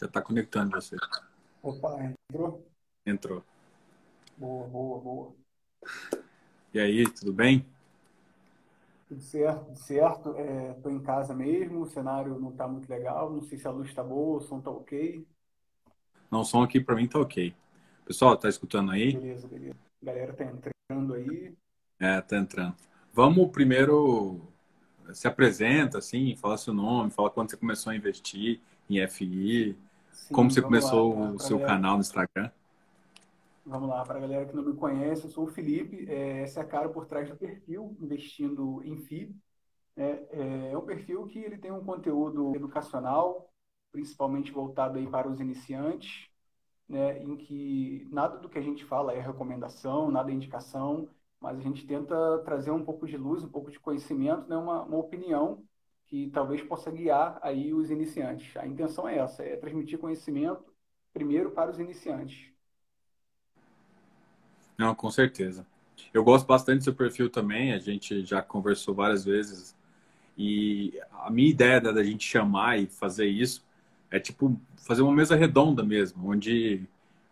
Já está conectando você. Opa, entrou? Entrou. Boa, boa, boa. E aí, tudo bem? Tudo certo, tudo certo. Estou é, em casa mesmo, o cenário não está muito legal, não sei se a luz está boa, o som está ok. Não, o som aqui para mim está ok. Pessoal, tá escutando aí? Beleza, beleza. A galera tá entrando aí. É, tá entrando. Vamos primeiro se apresenta, assim, fala seu nome, fala quando você começou a investir em FI, Sim, como você começou lá, o seu galera... canal no Instagram. Vamos lá, para a galera que não me conhece, eu sou o Felipe, é, essa é a cara por trás do perfil, investindo em FI. É, é, é um perfil que ele tem um conteúdo educacional, principalmente voltado aí para os iniciantes, né, em que nada do que a gente fala é recomendação, nada é indicação, mas a gente tenta trazer um pouco de luz, um pouco de conhecimento, né, uma, uma opinião que talvez possa guiar aí os iniciantes. A intenção é essa, é transmitir conhecimento primeiro para os iniciantes. Não, com certeza. Eu gosto bastante do seu perfil também, a gente já conversou várias vezes. E a minha ideia da gente chamar e fazer isso é tipo fazer uma mesa redonda mesmo, onde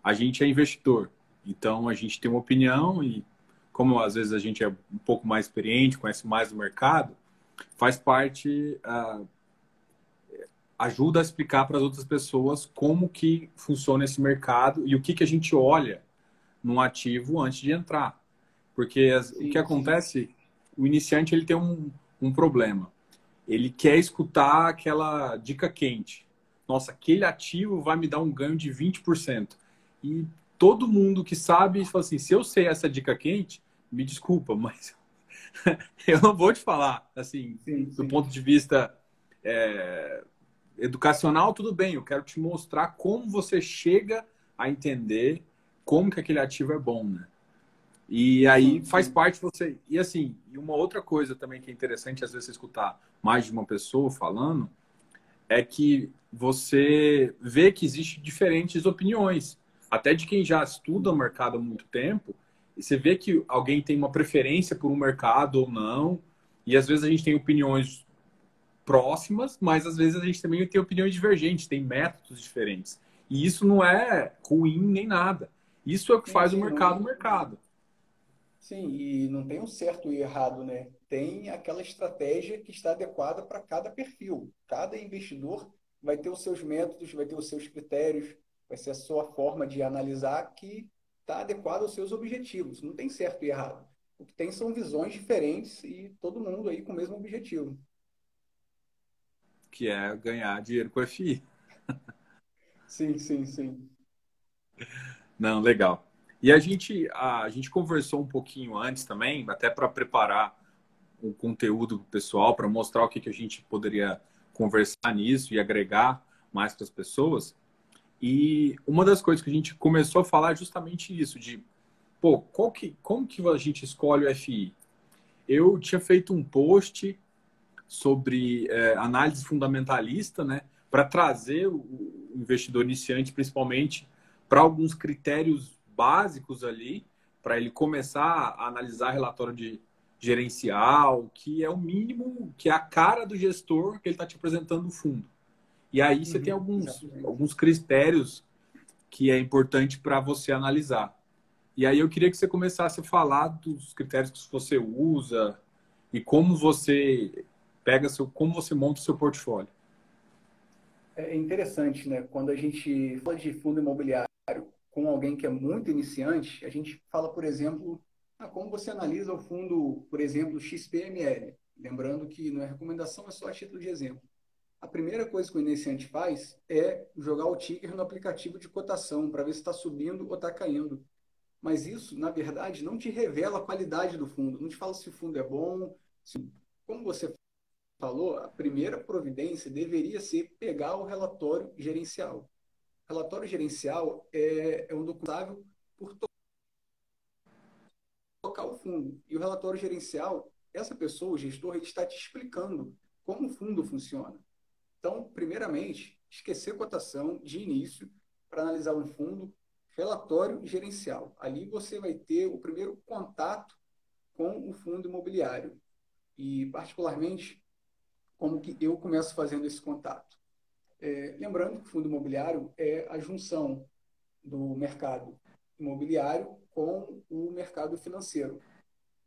a gente é investidor. Então a gente tem uma opinião e como às vezes a gente é um pouco mais experiente, conhece mais o mercado, faz parte uh, ajuda a explicar para as outras pessoas como que funciona esse mercado e o que que a gente olha num ativo antes de entrar. Porque as, sim, o que acontece, sim. o iniciante ele tem um, um problema. Ele quer escutar aquela dica quente. Nossa, aquele ativo vai me dar um ganho de 20%. E todo mundo que sabe fala assim: se eu sei essa dica quente, me desculpa, mas eu não vou te falar. Assim, sim, do ponto de vista é, educacional, tudo bem. Eu quero te mostrar como você chega a entender como que aquele ativo é bom, né? E aí sim, faz parte você. E assim, e uma outra coisa também que é interessante, às vezes, escutar mais de uma pessoa falando, é que você vê que existem diferentes opiniões. Até de quem já estuda o mercado há muito tempo, você vê que alguém tem uma preferência por um mercado ou não. E às vezes a gente tem opiniões próximas, mas às vezes a gente também tem opiniões divergentes, tem métodos diferentes. E isso não é ruim nem nada. Isso é o que faz o mercado o mercado. Sim, e não tem um certo e errado, né? Tem aquela estratégia que está adequada para cada perfil. Cada investidor vai ter os seus métodos, vai ter os seus critérios, vai ser a sua forma de analisar que está adequada aos seus objetivos. Não tem certo e errado. O que tem são visões diferentes e todo mundo aí com o mesmo objetivo. Que é ganhar dinheiro com FI. sim, sim, sim. Não, legal. E a gente, a, a gente conversou um pouquinho antes também, até para preparar o conteúdo pessoal, para mostrar o que, que a gente poderia conversar nisso e agregar mais para as pessoas. E uma das coisas que a gente começou a falar é justamente isso, de pô, qual que, como que a gente escolhe o FI? Eu tinha feito um post sobre é, análise fundamentalista, né, para trazer o investidor iniciante, principalmente, para alguns critérios básicos ali, para ele começar a analisar relatório de gerencial, que é o mínimo, que é a cara do gestor que ele está te apresentando no fundo. E aí você uhum, tem alguns, alguns critérios que é importante para você analisar. E aí eu queria que você começasse a falar dos critérios que você usa e como você pega seu, como você monta o seu portfólio. É interessante, né? Quando a gente fala de fundo imobiliário, com alguém que é muito iniciante, a gente fala, por exemplo, ah, como você analisa o fundo, por exemplo, XPML. Lembrando que não é recomendação, é só a título de exemplo. A primeira coisa que o iniciante faz é jogar o ticker no aplicativo de cotação para ver se está subindo ou está caindo. Mas isso, na verdade, não te revela a qualidade do fundo, não te fala se o fundo é bom. Se... Como você falou, a primeira providência deveria ser pegar o relatório gerencial relatório gerencial é, é um documentável por tocar o fundo. E o relatório gerencial, essa pessoa, o gestor, ele está te explicando como o fundo funciona. Então, primeiramente, esquecer cotação de início para analisar um fundo, relatório gerencial. Ali você vai ter o primeiro contato com o fundo imobiliário. E, particularmente, como que eu começo fazendo esse contato? É, lembrando que o fundo imobiliário é a junção do mercado imobiliário com o mercado financeiro.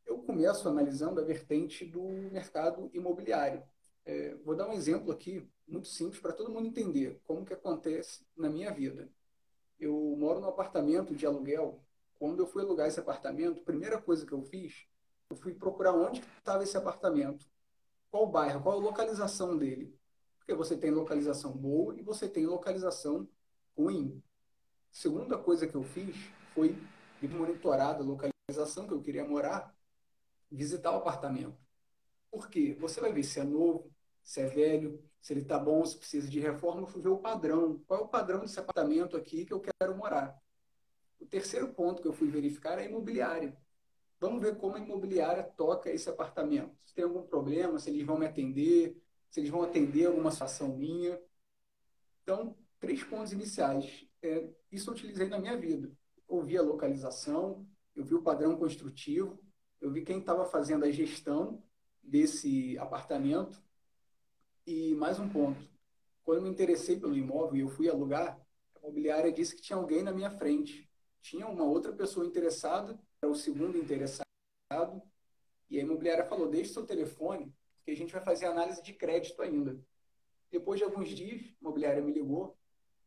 Eu começo analisando a vertente do mercado imobiliário. É, vou dar um exemplo aqui, muito simples, para todo mundo entender como que acontece na minha vida. Eu moro num apartamento de aluguel. Quando eu fui alugar esse apartamento, a primeira coisa que eu fiz, eu fui procurar onde estava esse apartamento. Qual bairro, qual a localização dele. Porque você tem localização boa e você tem localização ruim. Segunda coisa que eu fiz foi monitorar a localização que eu queria morar, visitar o apartamento. Por quê? Você vai ver se é novo, se é velho, se ele está bom, se precisa de reforma, eu fui ver o padrão. Qual é o padrão desse apartamento aqui que eu quero morar? O terceiro ponto que eu fui verificar é a imobiliária. Vamos ver como a imobiliária toca esse apartamento. Se tem algum problema, se eles vão me atender, se eles vão atender alguma situação minha. Então, três pontos iniciais. É, isso eu utilizei na minha vida. Ouvi a localização, eu vi o padrão construtivo, eu vi quem estava fazendo a gestão desse apartamento. E mais um ponto. Quando me interessei pelo imóvel e eu fui alugar, a imobiliária disse que tinha alguém na minha frente. Tinha uma outra pessoa interessada, era o segundo interessado, e a imobiliária falou: deixe seu telefone, que a gente vai fazer análise de crédito ainda. Depois de alguns dias, a imobiliária me ligou,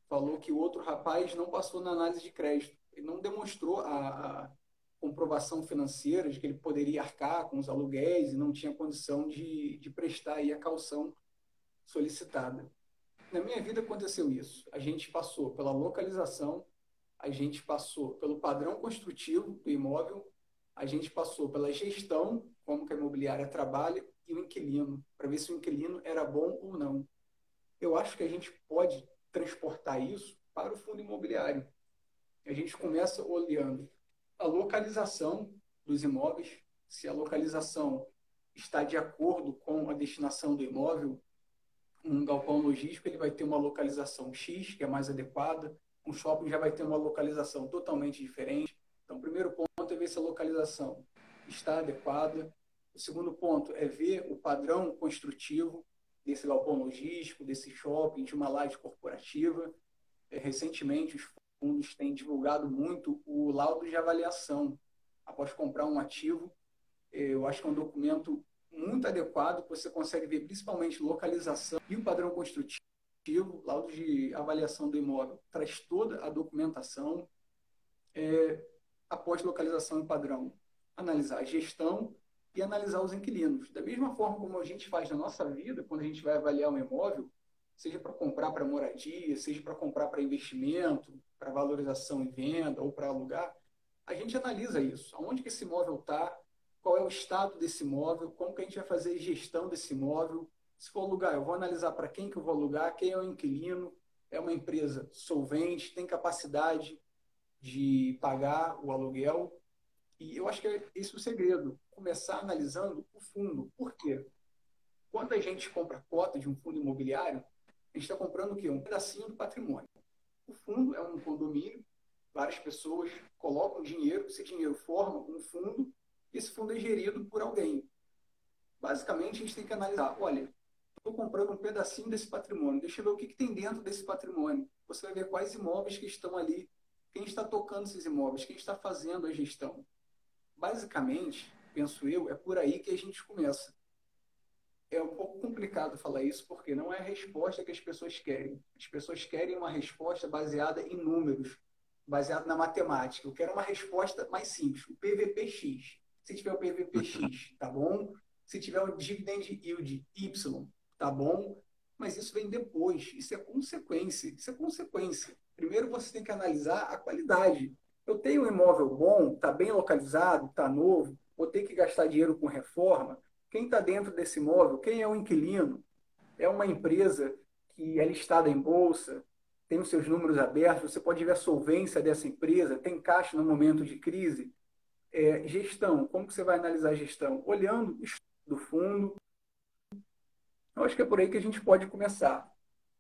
falou que o outro rapaz não passou na análise de crédito. Ele não demonstrou a, a comprovação financeira de que ele poderia arcar com os aluguéis e não tinha condição de, de prestar aí a calção solicitada. Na minha vida aconteceu isso. A gente passou pela localização, a gente passou pelo padrão construtivo do imóvel, a gente passou pela gestão, como que a imobiliária trabalha, e o inquilino, para ver se o inquilino era bom ou não. Eu acho que a gente pode transportar isso para o fundo imobiliário. A gente começa olhando a localização dos imóveis, se a localização está de acordo com a destinação do imóvel. Um galpão logístico ele vai ter uma localização X, que é mais adequada. Um shopping já vai ter uma localização totalmente diferente. Então, o primeiro ponto é ver se a localização está adequada. O segundo ponto é ver o padrão construtivo desse galpão logístico, desse shopping, de uma laje corporativa. É, recentemente, os fundos têm divulgado muito o laudo de avaliação após comprar um ativo. É, eu acho que é um documento muito adequado, você consegue ver principalmente localização e o padrão construtivo. Laudo de avaliação do imóvel traz toda a documentação. É, após localização e padrão, analisar a gestão e analisar os inquilinos. Da mesma forma como a gente faz na nossa vida, quando a gente vai avaliar um imóvel, seja para comprar para moradia, seja para comprar para investimento, para valorização e venda ou para alugar, a gente analisa isso. Aonde que esse imóvel está, qual é o estado desse imóvel, como que a gente vai fazer gestão desse imóvel. Se for alugar, eu vou analisar para quem que eu vou alugar, quem é o inquilino, é uma empresa solvente, tem capacidade de pagar o aluguel. E eu acho que é esse o segredo, começar analisando o fundo. Por quê? Quando a gente compra cota de um fundo imobiliário, a gente está comprando o quê? Um pedacinho do patrimônio. O fundo é um condomínio, várias pessoas colocam dinheiro, esse dinheiro forma um fundo, esse fundo é gerido por alguém. Basicamente, a gente tem que analisar, olha, estou comprando um pedacinho desse patrimônio, deixa eu ver o que, que tem dentro desse patrimônio. Você vai ver quais imóveis que estão ali, quem está tocando esses imóveis, quem está fazendo a gestão. Basicamente, penso eu, é por aí que a gente começa. É um pouco complicado falar isso, porque não é a resposta que as pessoas querem. As pessoas querem uma resposta baseada em números, baseada na matemática. Eu quero uma resposta mais simples, o PVPX. Se tiver o PVPX, tá bom? Se tiver o dividend yield Y, tá bom? Mas isso vem depois, isso é consequência, isso é consequência. Primeiro você tem que analisar a qualidade. Eu tenho um imóvel bom, está bem localizado, está novo, vou ter que gastar dinheiro com reforma. Quem está dentro desse imóvel? Quem é o inquilino? É uma empresa que é listada em bolsa, tem os seus números abertos, você pode ver a solvência dessa empresa, tem caixa no momento de crise. É, gestão, como que você vai analisar a gestão? Olhando o do fundo. Eu acho que é por aí que a gente pode começar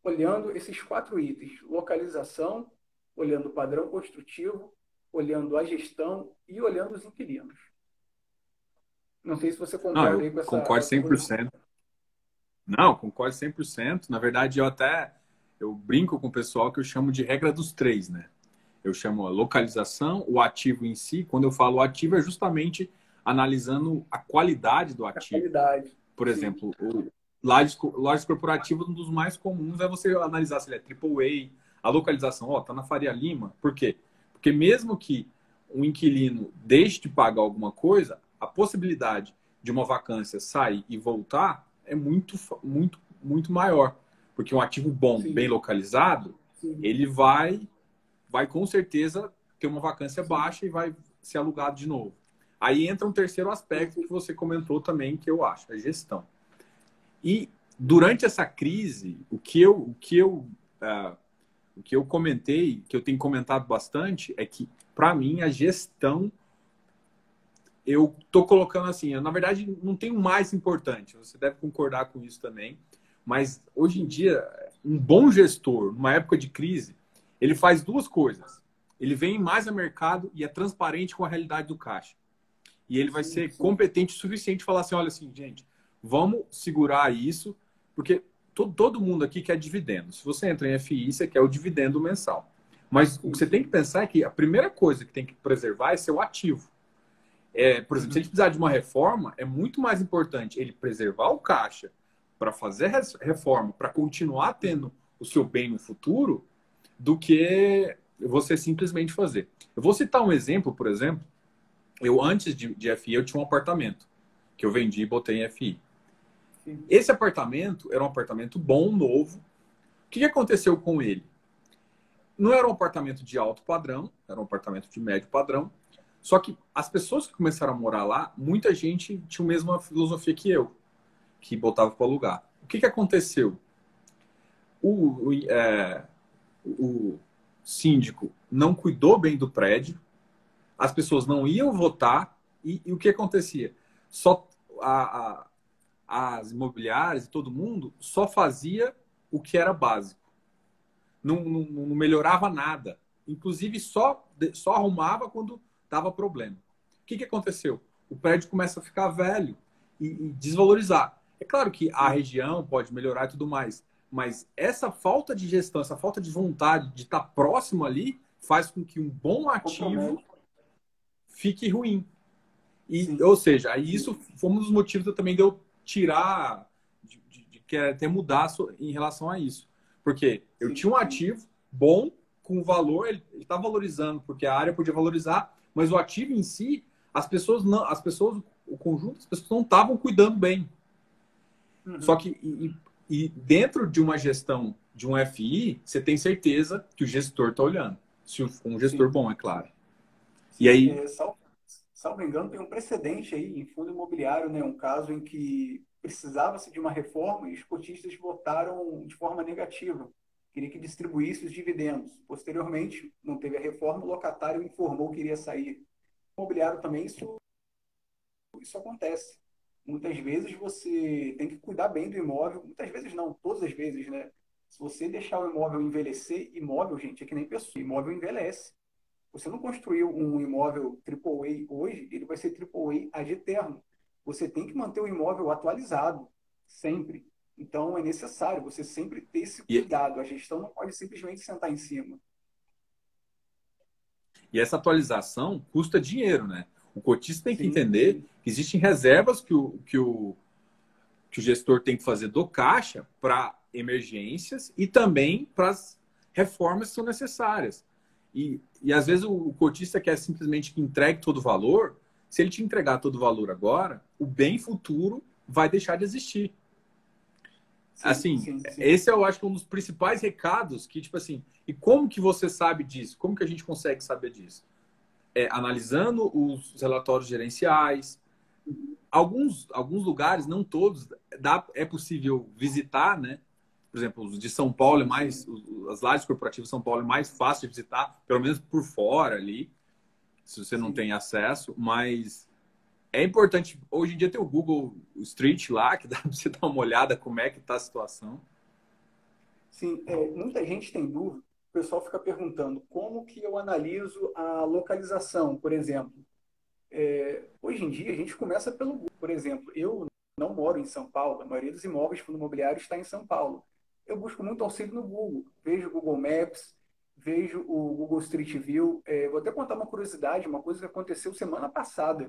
olhando esses quatro itens: localização, olhando o padrão construtivo, olhando a gestão e olhando os inquilinos. Não sei se você concorda Não, com essa. Concordo 100%. Não, concordo 100%. Na verdade, eu até eu brinco com o pessoal que eu chamo de regra dos três, né? Eu chamo a localização, o ativo em si. Quando eu falo ativo, é justamente analisando a qualidade do ativo. Qualidade. Por exemplo, o lajes, lajes corporativas, um dos mais comuns é você analisar se ele é AAA, a localização, ó, tá na Faria Lima. Por quê? Porque mesmo que um inquilino deixe de pagar alguma coisa, a possibilidade de uma vacância sair e voltar é muito, muito, muito maior. Porque um ativo bom, Sim. bem localizado, Sim. ele vai, vai com certeza ter uma vacância baixa e vai ser alugado de novo. Aí entra um terceiro aspecto que você comentou também, que eu acho, a gestão. E durante essa crise, o que eu, o que eu, uh, o que eu comentei, que eu tenho comentado bastante, é que, para mim, a gestão eu tô colocando assim, eu, na verdade não tem o mais importante, você deve concordar com isso também, mas hoje em dia, um bom gestor, numa época de crise, ele faz duas coisas. Ele vem mais ao mercado e é transparente com a realidade do caixa. E ele vai sim, ser sim. competente o suficiente para falar assim, olha assim, gente, vamos segurar isso, porque todo, mundo aqui quer dividendo. Se você entra em FI, você quer o dividendo mensal. Mas o que você tem que pensar é que a primeira coisa que tem que preservar é seu ativo. É, por exemplo, se a gente precisar de uma reforma, é muito mais importante ele preservar o caixa para fazer reforma, para continuar tendo o seu bem no futuro, do que você simplesmente fazer. Eu vou citar um exemplo, por exemplo. Eu, antes de, de FI, eu tinha um apartamento que eu vendi e botei em FI. Sim. Esse apartamento era um apartamento bom, novo. O que aconteceu com ele? Não era um apartamento de alto padrão, era um apartamento de médio padrão. Só que as pessoas que começaram a morar lá, muita gente tinha a mesma filosofia que eu, que botava para alugar. O que, que aconteceu? O, o, é, o síndico não cuidou bem do prédio, as pessoas não iam votar, e, e o que acontecia? Só a, a, as imobiliárias e todo mundo só fazia o que era básico. Não, não, não melhorava nada. Inclusive, só, só arrumava quando dava problema. O que, que aconteceu? O prédio começa a ficar velho e, e desvalorizar. É claro que a região pode melhorar e tudo mais, mas essa falta de gestão, essa falta de vontade de estar próximo ali, faz com que um bom ativo fique ruim. E, ou seja, isso foi um dos motivos também de eu tirar, de, de, de até mudar em relação a isso. Porque eu tinha um ativo bom, com valor, ele está valorizando, porque a área podia valorizar, mas o ativo em si, as pessoas não, as pessoas, o conjunto, as pessoas não estavam cuidando bem. Uhum. Só que e, e, dentro de uma gestão de um FI, você tem certeza que o gestor está olhando. Se um gestor Sim. bom, é claro. Sim, e aí, é, salvo, salvo engano, tem um precedente aí em fundo imobiliário, né, um caso em que precisava-se de uma reforma e os cotistas votaram de forma negativa queria que distribuísse os dividendos. Posteriormente, não teve a reforma, o locatário informou que iria sair. O imobiliário também, isso, isso acontece. Muitas vezes você tem que cuidar bem do imóvel, muitas vezes não, todas as vezes, né? Se você deixar o imóvel envelhecer, imóvel, gente, é que nem pessoa, imóvel envelhece. Você não construiu um imóvel AAA hoje, ele vai ser AAA ad eterno. Você tem que manter o imóvel atualizado, sempre. Então é necessário você sempre ter esse cuidado. A gestão não pode simplesmente sentar em cima. E essa atualização custa dinheiro, né? O cotista tem que sim, entender sim. que existem reservas que o, que, o, que o gestor tem que fazer do caixa para emergências e também para as reformas que são necessárias. E, e às vezes o, o cotista quer simplesmente que entregue todo o valor. Se ele te entregar todo o valor agora, o bem futuro vai deixar de existir assim, sim, sim. esse eu acho que é um dos principais recados que, tipo assim, e como que você sabe disso? Como que a gente consegue saber disso? É, analisando os relatórios gerenciais. Alguns, alguns lugares, não todos, dá, é possível visitar, né? Por exemplo, os de São Paulo é mais, as lajes corporativas de São Paulo é mais fácil de visitar, pelo menos por fora ali, se você não tem acesso, mas é importante. Hoje em dia tem o Google Street lá, que dá para você dar uma olhada como é que está a situação. Sim, é, muita gente tem dúvida. O pessoal fica perguntando como que eu analiso a localização, por exemplo. É, hoje em dia a gente começa pelo Google. Por exemplo, eu não moro em São Paulo. A maioria dos imóveis fundo imobiliário está em São Paulo. eu busco muito auxílio no Google. Vejo o Google Maps, vejo o Google Street View. É, vou até contar uma curiosidade, uma coisa que aconteceu semana passada.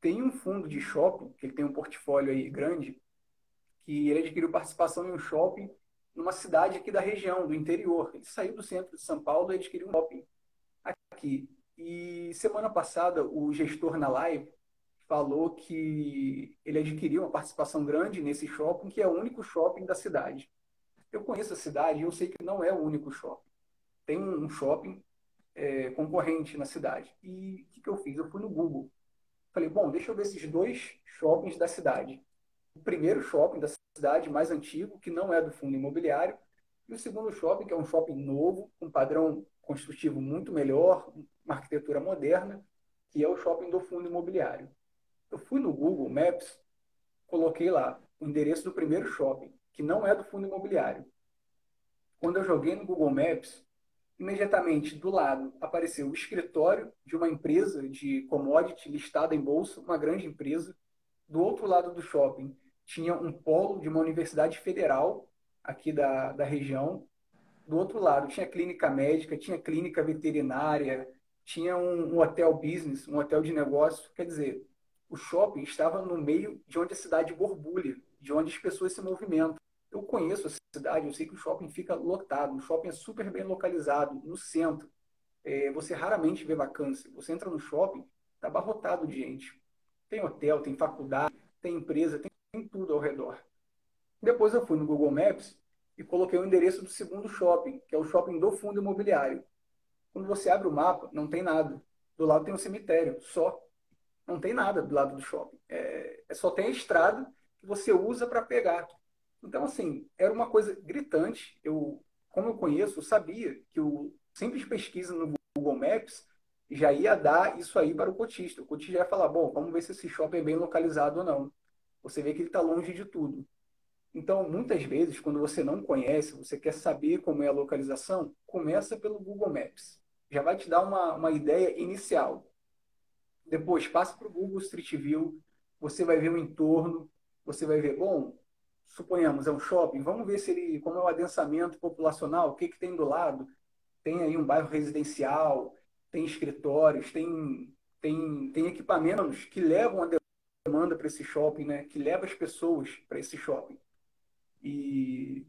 Tem um fundo de shopping, que ele tem um portfólio aí grande, que ele adquiriu participação em um shopping numa cidade aqui da região, do interior. Ele saiu do centro de São Paulo e adquiriu um shopping aqui. E semana passada, o gestor na live falou que ele adquiriu uma participação grande nesse shopping, que é o único shopping da cidade. Eu conheço a cidade e eu sei que não é o único shopping. Tem um shopping é, concorrente na cidade. E o que, que eu fiz? Eu fui no Google. Falei, bom, deixa eu ver esses dois shoppings da cidade. O primeiro shopping da cidade, mais antigo, que não é do fundo imobiliário, e o segundo shopping, que é um shopping novo, com um padrão construtivo muito melhor, uma arquitetura moderna, que é o shopping do fundo imobiliário. Eu fui no Google Maps, coloquei lá o endereço do primeiro shopping, que não é do fundo imobiliário. Quando eu joguei no Google Maps, imediatamente do lado apareceu o escritório de uma empresa de commodity listada em bolsa, uma grande empresa. Do outro lado do shopping tinha um polo de uma universidade federal aqui da, da região. Do outro lado tinha clínica médica, tinha clínica veterinária, tinha um, um hotel business, um hotel de negócio. Quer dizer, o shopping estava no meio de onde a cidade borbulha, de onde as pessoas se movimentam. Eu conheço a cidade, eu sei que o shopping fica lotado, o shopping é super bem localizado, no centro. É, você raramente vê vacância. Você entra no shopping, está abarrotado de gente. Tem hotel, tem faculdade, tem empresa, tem, tem tudo ao redor. Depois eu fui no Google Maps e coloquei o endereço do segundo shopping, que é o shopping do fundo imobiliário. Quando você abre o mapa, não tem nada. Do lado tem um cemitério, só. Não tem nada do lado do shopping. É, é só tem a estrada que você usa para pegar. Então, assim, era uma coisa gritante. Eu, como eu conheço, eu sabia que o simples pesquisa no Google Maps já ia dar isso aí para o cotista. O cotista ia falar, bom, vamos ver se esse shopping é bem localizado ou não. Você vê que ele está longe de tudo. Então, muitas vezes, quando você não conhece, você quer saber como é a localização, começa pelo Google Maps. Já vai te dar uma, uma ideia inicial. Depois, passa para o Google Street View, você vai ver o entorno, você vai ver, bom, suponhamos, é um shopping, vamos ver se ele, como é o adensamento populacional, o que, que tem do lado. Tem aí um bairro residencial, tem escritórios, tem, tem, tem equipamentos que levam a demanda para esse shopping, né? que leva as pessoas para esse shopping. E,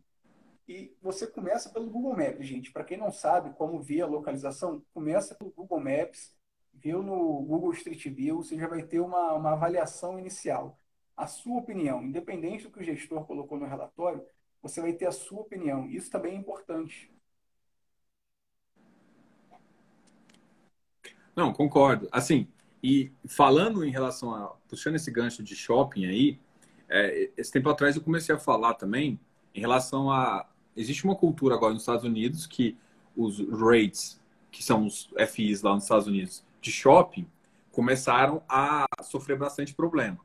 e você começa pelo Google Maps, gente. Para quem não sabe como ver a localização, começa pelo Google Maps, viu no Google Street View, você já vai ter uma, uma avaliação inicial a sua opinião, independente do que o gestor colocou no relatório, você vai ter a sua opinião. Isso também é importante. Não, concordo. Assim, e falando em relação a. puxando esse gancho de shopping aí, é, esse tempo atrás eu comecei a falar também em relação a. Existe uma cultura agora nos Estados Unidos que os rates, que são os FIs lá nos Estados Unidos, de shopping, começaram a sofrer bastante problema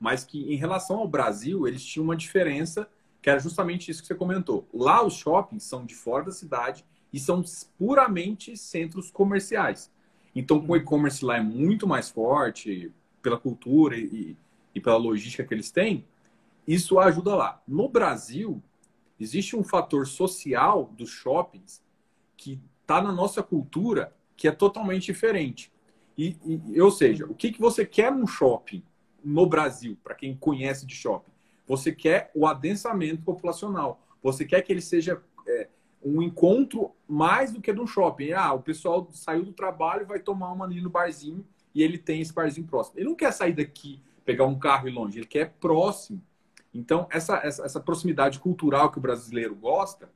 mas que em relação ao Brasil, eles tinham uma diferença que era justamente isso que você comentou. Lá os shoppings são de fora da cidade e são puramente centros comerciais. Então, com o e-commerce lá é muito mais forte, pela cultura e, e pela logística que eles têm, isso ajuda lá. No Brasil, existe um fator social dos shoppings que está na nossa cultura que é totalmente diferente. E, e, ou seja, o que, que você quer num shopping? no Brasil, para quem conhece de shopping. Você quer o adensamento populacional. Você quer que ele seja é, um encontro mais do que de um shopping. Ah, o pessoal saiu do trabalho vai tomar uma ali no barzinho e ele tem esse barzinho próximo. Ele não quer sair daqui, pegar um carro e ir longe, ele quer próximo. Então, essa, essa, essa proximidade cultural que o brasileiro gosta,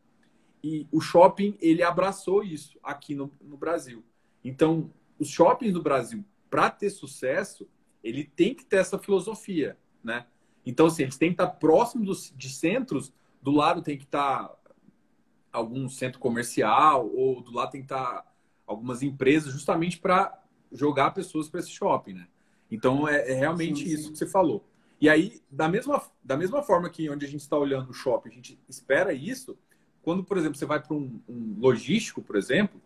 e o shopping, ele abraçou isso aqui no, no Brasil. Então, os shoppings do Brasil, para ter sucesso, ele tem que ter essa filosofia, né? Então, assim, eles têm que estar próximos de centros, do lado tem que estar algum centro comercial, ou do lado tem que estar algumas empresas, justamente para jogar pessoas para esse shopping, né? Então, é, é realmente sim, isso sim. que você falou. E aí, da mesma, da mesma forma que onde a gente está olhando o shopping, a gente espera isso, quando, por exemplo, você vai para um, um logístico, por exemplo,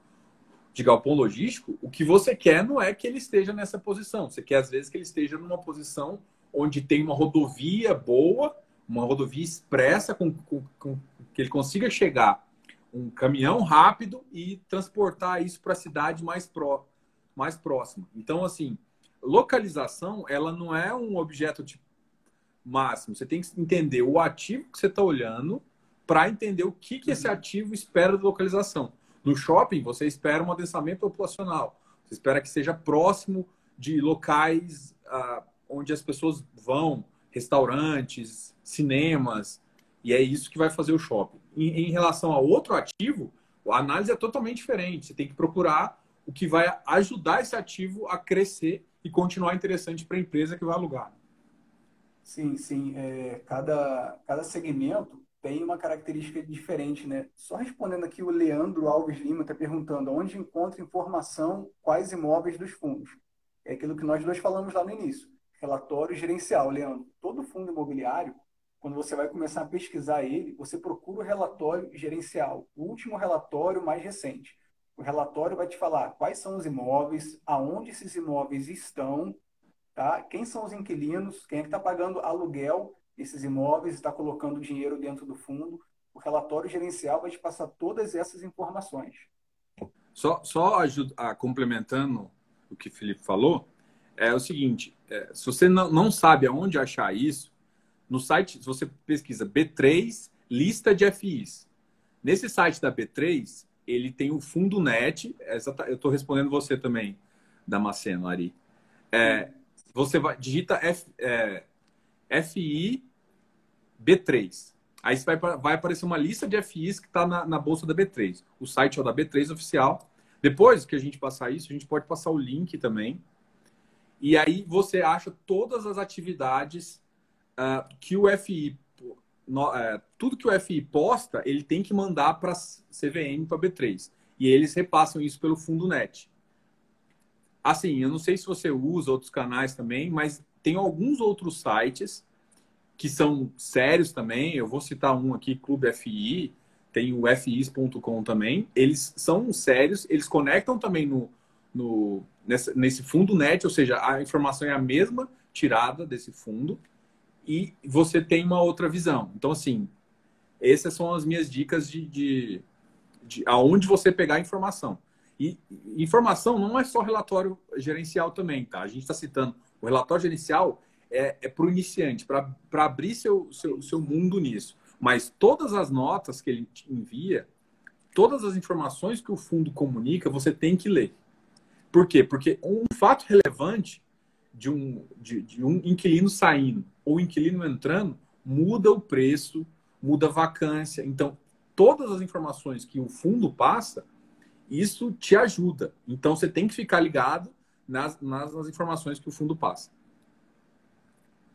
de galpão logístico, o que você quer não é que ele esteja nessa posição. Você quer, às vezes, que ele esteja numa posição onde tem uma rodovia boa, uma rodovia expressa com, com, com que ele consiga chegar um caminhão rápido e transportar isso para a cidade mais, pró, mais próxima. Então, assim, localização, ela não é um objeto tipo máximo. Você tem que entender o ativo que você está olhando para entender o que, que esse uhum. ativo espera da localização. No shopping, você espera um adensamento populacional. Você espera que seja próximo de locais ah, onde as pessoas vão, restaurantes, cinemas, e é isso que vai fazer o shopping. Em, em relação a outro ativo, a análise é totalmente diferente. Você tem que procurar o que vai ajudar esse ativo a crescer e continuar interessante para a empresa que vai alugar. Sim, sim. É, cada, cada segmento tem uma característica diferente, né? Só respondendo aqui, o Leandro Alves Lima está perguntando onde encontra informação quais imóveis dos fundos. É aquilo que nós dois falamos lá no início. Relatório gerencial, Leandro. Todo fundo imobiliário, quando você vai começar a pesquisar ele, você procura o relatório gerencial, o último relatório mais recente. O relatório vai te falar quais são os imóveis, aonde esses imóveis estão, tá? quem são os inquilinos, quem é que está pagando aluguel desses imóveis, está colocando dinheiro dentro do fundo. O relatório gerencial vai te passar todas essas informações. Só, só ajuda, ah, complementando o que o Felipe falou, é o seguinte: é, se você não, não sabe aonde achar isso, no site, se você pesquisa B3, lista de FIs. Nesse site da B3, ele tem o fundo net. eu estou respondendo você também, Damasceno, Ari. É, você vai, digita F, é, FI B3. Aí vai, vai aparecer uma lista de FIs que está na, na bolsa da B3. O site é o da B3 oficial. Depois que a gente passar isso, a gente pode passar o link também. E aí você acha todas as atividades uh, que o FI, no, uh, tudo que o FI posta, ele tem que mandar para CVM, para B3. E eles repassam isso pelo fundo net. Assim, eu não sei se você usa outros canais também, mas tem alguns outros sites que são sérios também. Eu vou citar um aqui, Clube FI, tem o FIs.com também. Eles são sérios, eles conectam também no, no, nesse fundo net, ou seja, a informação é a mesma tirada desse fundo e você tem uma outra visão. Então, assim, essas são as minhas dicas de, de, de aonde você pegar a informação. E informação não é só relatório gerencial também, tá? A gente está citando o relatório gerencial é, é para o iniciante, para abrir seu, seu, seu mundo nisso. Mas todas as notas que ele envia, todas as informações que o fundo comunica, você tem que ler. Por quê? Porque um fato relevante de um, de, de um inquilino saindo ou inquilino entrando muda o preço, muda a vacância. Então, todas as informações que o fundo passa, isso te ajuda. Então, você tem que ficar ligado nas, nas, nas informações que o fundo passa.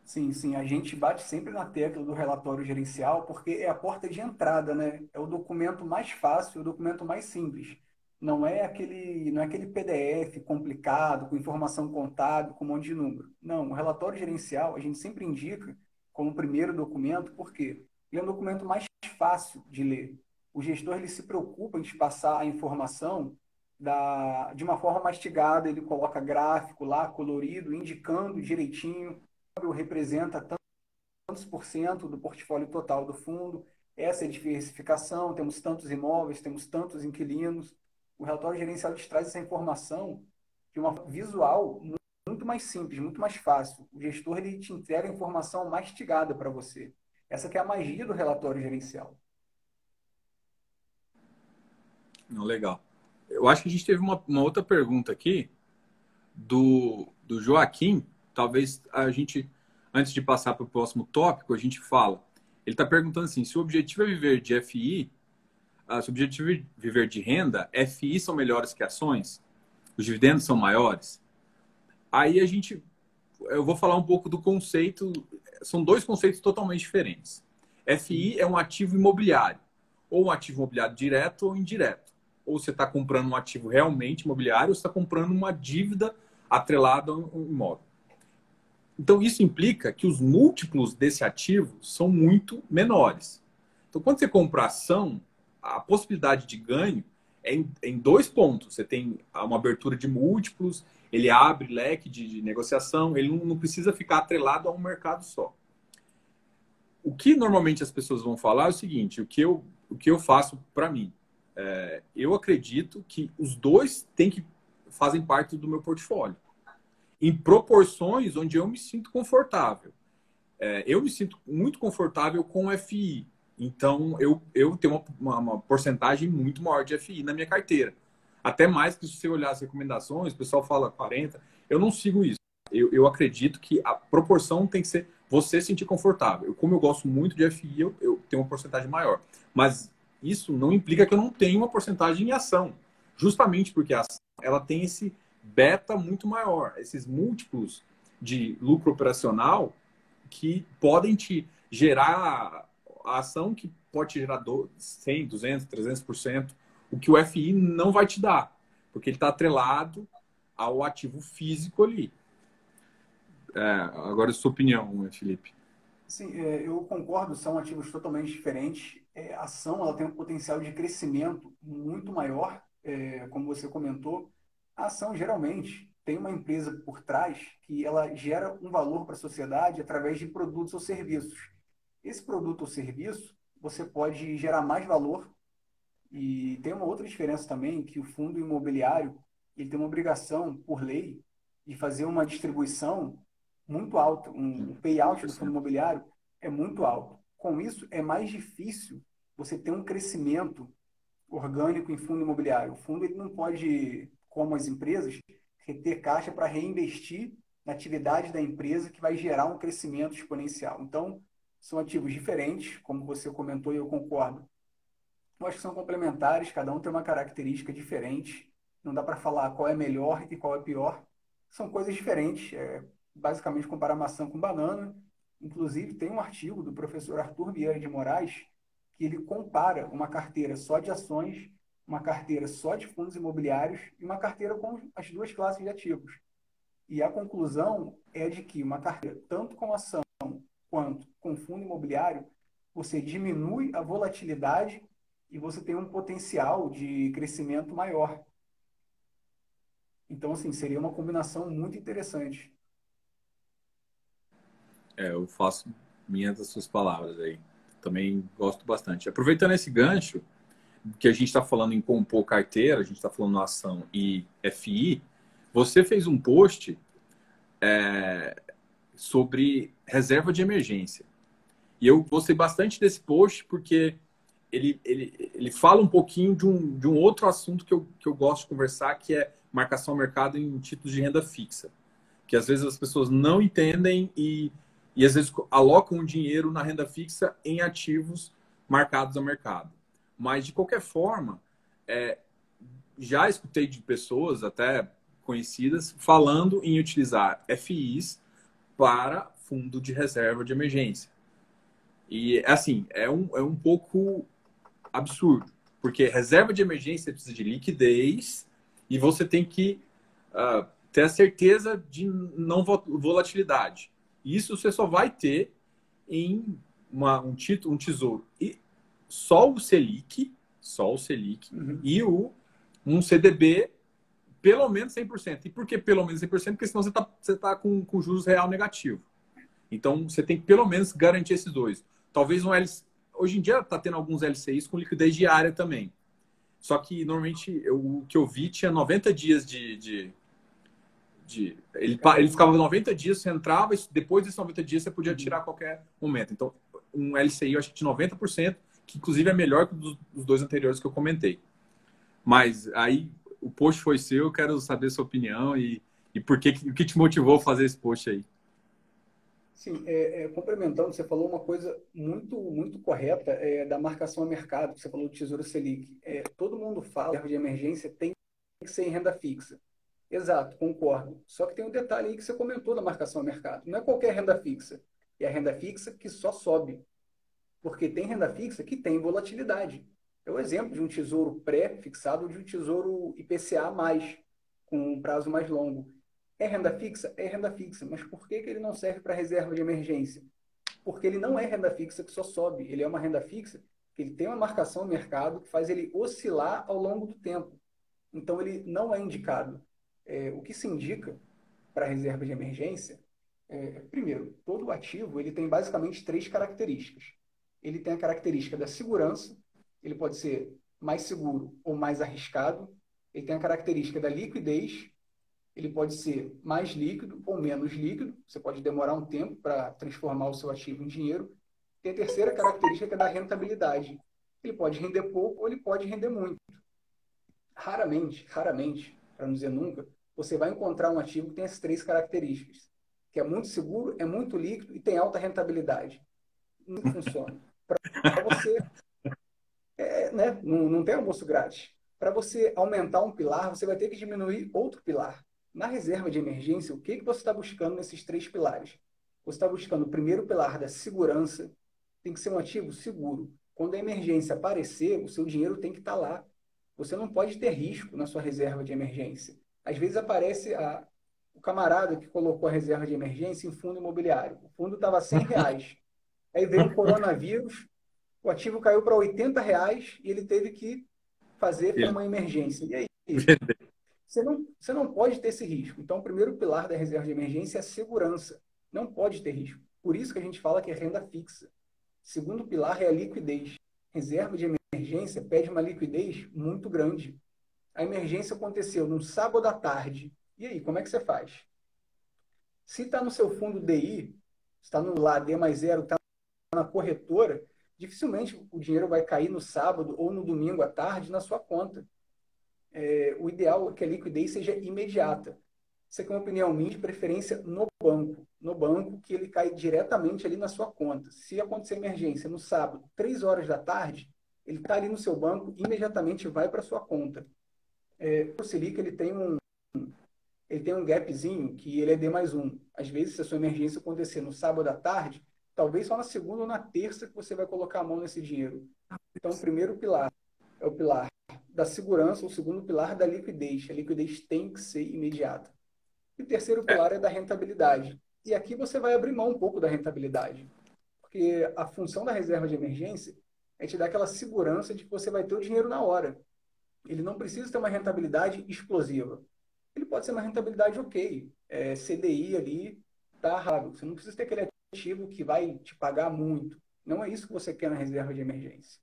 Sim, sim. A gente bate sempre na tecla do relatório gerencial porque é a porta de entrada, né? É o documento mais fácil, o documento mais simples. Não é aquele, não é aquele PDF complicado, com informação contábil, com um monte de número. Não, o relatório gerencial a gente sempre indica como primeiro documento, porque ele é um documento mais fácil de ler. O gestor ele se preocupa em te passar a informação da, de uma forma mastigada, ele coloca gráfico lá, colorido, indicando direitinho representa tantos por cento do portfólio total do fundo. Essa é a diversificação, temos tantos imóveis, temos tantos inquilinos. O relatório gerencial te traz essa informação de uma visual muito mais simples, muito mais fácil. O gestor ele te entrega a informação mastigada para você. Essa que é a magia do relatório gerencial. Legal. Eu acho que a gente teve uma, uma outra pergunta aqui do, do Joaquim, talvez a gente, antes de passar para o próximo tópico, a gente fala. Ele está perguntando assim: se o objetivo é viver de FI, uh, se o objetivo é viver de renda, FI são melhores que ações? Os dividendos são maiores? Aí a gente. Eu vou falar um pouco do conceito. São dois conceitos totalmente diferentes. FI é um ativo imobiliário, ou um ativo imobiliário direto ou indireto. Ou você está comprando um ativo realmente imobiliário, ou você está comprando uma dívida atrelada a um imóvel. Então, isso implica que os múltiplos desse ativo são muito menores. Então, quando você compra ação, a possibilidade de ganho é em, em dois pontos. Você tem uma abertura de múltiplos, ele abre leque de, de negociação, ele não, não, precisa ficar atrelado a um mercado só. O que normalmente as pessoas vão falar é o seguinte: o que eu o que eu faço para mim? É, eu acredito que os dois têm que fazem parte do meu portfólio em proporções onde eu me sinto confortável. É, eu me sinto muito confortável com o FI, então eu, eu tenho uma, uma, uma, porcentagem muito maior de FI na minha carteira. Até mais que se você olhar as recomendações, o pessoal fala 40, eu não sigo isso. Eu, eu acredito que a proporção tem que ser você sentir confortável. Eu, como eu gosto muito de FI, eu, eu tenho uma porcentagem maior. Mas isso não implica que eu não tenha uma porcentagem em ação. Justamente porque a ação ela tem esse beta muito maior, esses múltiplos de lucro operacional que podem te gerar a ação que pode gerar 100, 200, 300%, o que o FI não vai te dar, porque ele está atrelado ao ativo físico ali. É, agora, sua opinião, Felipe. Sim, é, eu concordo, são ativos totalmente diferentes. É, a ação ela tem um potencial de crescimento muito maior, é, como você comentou. A ação, geralmente, tem uma empresa por trás que ela gera um valor para a sociedade através de produtos ou serviços. Esse produto ou serviço, você pode gerar mais valor e tem uma outra diferença também, que o fundo imobiliário ele tem uma obrigação, por lei, de fazer uma distribuição muito alta. Um, payout do fundo imobiliário é muito alto. Com isso, é mais difícil você ter um crescimento orgânico em fundo imobiliário. O fundo ele não pode, como as empresas, reter caixa para reinvestir na atividade da empresa que vai gerar um crescimento exponencial. Então, são ativos diferentes, como você comentou e eu concordo. Eu acho que são complementares, cada um tem uma característica diferente. Não dá para falar qual é melhor e qual é pior. São coisas diferentes. É, basicamente, comparar maçã com banana. Inclusive, tem um artigo do professor Arthur Vieira de Moraes que ele compara uma carteira só de ações, uma carteira só de fundos imobiliários e uma carteira com as duas classes de ativos. E a conclusão é de que uma carteira, tanto com ação quanto com fundo imobiliário, você diminui a volatilidade e você tem um potencial de crescimento maior. Então, assim, seria uma combinação muito interessante. É, eu faço minhas das suas palavras aí. Também gosto bastante. Aproveitando esse gancho, que a gente está falando em compor carteira, a gente está falando ação e FI, você fez um post é, sobre reserva de emergência. E eu gostei bastante desse post porque ele, ele, ele fala um pouquinho de um, de um outro assunto que eu, que eu gosto de conversar, que é marcação ao mercado em títulos de renda fixa. Que às vezes as pessoas não entendem e, e às vezes alocam dinheiro na renda fixa em ativos marcados ao mercado. Mas, de qualquer forma, é, já escutei de pessoas, até conhecidas, falando em utilizar FIs para fundo de reserva de emergência. E, assim, é um, é um pouco absurdo, porque reserva de emergência precisa de liquidez e você tem que uh, ter a certeza de não volatilidade. Isso você só vai ter em uma, um título, um tesouro. E só o Selic, só o Selic uhum. e o um CDB pelo menos 100%. E por que pelo menos 100%? Porque senão você está você tá com, com juros real negativo. Então, você tem que pelo menos garantir esses dois. Talvez um LCI. Hoje em dia está tendo alguns LCIs com liquidez diária também. Só que normalmente eu, o que eu vi tinha 90 dias de. de, de ele, ele ficava 90 dias, você entrava, e depois desses 90 dias você podia tirar a qualquer momento. Então, um LCI eu acho que de 90%, que inclusive é melhor que dos dois anteriores que eu comentei. Mas aí o post foi seu, eu quero saber sua opinião e, e por que, o que te motivou a fazer esse post aí. Sim, é, é, complementando, você falou uma coisa muito muito correta é, da marcação a mercado, você falou do Tesouro Selic. É, todo mundo fala que de emergência tem que ser em renda fixa. Exato, concordo. Só que tem um detalhe aí que você comentou da marcação a mercado. Não é qualquer renda fixa. É a renda fixa que só sobe. Porque tem renda fixa que tem volatilidade. É o exemplo de um tesouro pré-fixado ou de um tesouro IPCA, com um prazo mais longo. É renda fixa? É renda fixa. Mas por que, que ele não serve para reserva de emergência? Porque ele não é renda fixa que só sobe. Ele é uma renda fixa que ele tem uma marcação no mercado que faz ele oscilar ao longo do tempo. Então, ele não é indicado. É, o que se indica para reserva de emergência é, primeiro, todo ativo ele tem basicamente três características. Ele tem a característica da segurança, ele pode ser mais seguro ou mais arriscado. Ele tem a característica da liquidez. Ele pode ser mais líquido ou menos líquido. Você pode demorar um tempo para transformar o seu ativo em dinheiro. Tem a terceira característica que é da rentabilidade. Ele pode render pouco ou ele pode render muito. Raramente, raramente, para não dizer nunca, você vai encontrar um ativo que tem essas três características, que é muito seguro, é muito líquido e tem alta rentabilidade. Não funciona. Para você, é, né, não, não tem almoço grátis. Para você aumentar um pilar, você vai ter que diminuir outro pilar. Na reserva de emergência, o que, que você está buscando nesses três pilares? Você está buscando o primeiro pilar da segurança, tem que ser um ativo seguro. Quando a emergência aparecer, o seu dinheiro tem que estar tá lá. Você não pode ter risco na sua reserva de emergência. Às vezes aparece a, o camarada que colocou a reserva de emergência em fundo imobiliário. O fundo estava 100 reais. Aí veio o coronavírus, o ativo caiu para 80 reais e ele teve que fazer para uma emergência. E aí? Você não, você não pode ter esse risco. Então, o primeiro pilar da reserva de emergência é a segurança. Não pode ter risco. Por isso que a gente fala que é renda fixa. Segundo pilar é a liquidez. Reserva de emergência pede uma liquidez muito grande. A emergência aconteceu no sábado à tarde. E aí, como é que você faz? Se está no seu fundo DI, está no lá D mais zero, está na corretora, dificilmente o dinheiro vai cair no sábado ou no domingo à tarde na sua conta. É, o ideal é que a liquidez seja imediata. Você tem uma opinião minha, de preferência no banco. No banco, que ele cai diretamente ali na sua conta. Se acontecer emergência no sábado, três horas da tarde, ele está ali no seu banco, imediatamente vai para sua conta. É, o Selic ele tem um ele tem um gapzinho que ele é D mais um. Às vezes, se a sua emergência acontecer no sábado à tarde, talvez só na segunda ou na terça que você vai colocar a mão nesse dinheiro. Então, primeiro pilar é o pilar da segurança, o segundo pilar da liquidez. A liquidez tem que ser imediata. E o terceiro é. pilar é da rentabilidade. E aqui você vai abrir mão um pouco da rentabilidade. Porque a função da reserva de emergência é te dar aquela segurança de que você vai ter o dinheiro na hora. Ele não precisa ter uma rentabilidade explosiva. Ele pode ser uma rentabilidade ok. É, CDI ali está raro. Você não precisa ter aquele ativo que vai te pagar muito. Não é isso que você quer na reserva de emergência.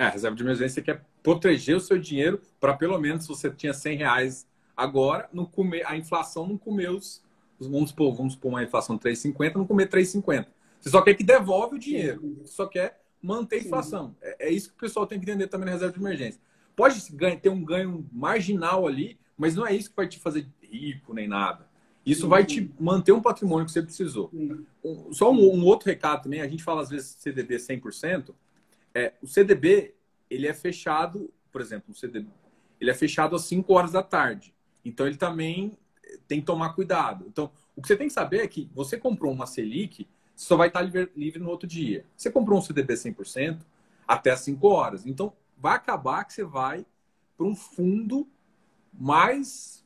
É, a reserva de emergência quer proteger o seu dinheiro para pelo menos se você tinha 100 reais Agora, não comer, a inflação não comeu os. Vamos supor, vamos supor uma inflação de 3,50, não comer 3,50. Você só quer que devolve o dinheiro. Você só quer manter a inflação. É, é, isso que o pessoal tem que entender também na reserva de emergência. Pode ter um ganho marginal ali, mas não é isso que vai te fazer rico nem nada. Isso vai te manter um patrimônio que você precisou. Só um, um, outro recado também, a gente fala às vezes CDB 100%. É, o CDB, ele é fechado, por exemplo, o CDB, ele é fechado às 5 horas da tarde. Então ele também tem que tomar cuidado. Então, o que você tem que saber é que você comprou uma Selic, só vai estar livre, livre no outro dia. Você comprou um CDB 100% até as 5 horas. Então, vai acabar que você vai para um fundo mais.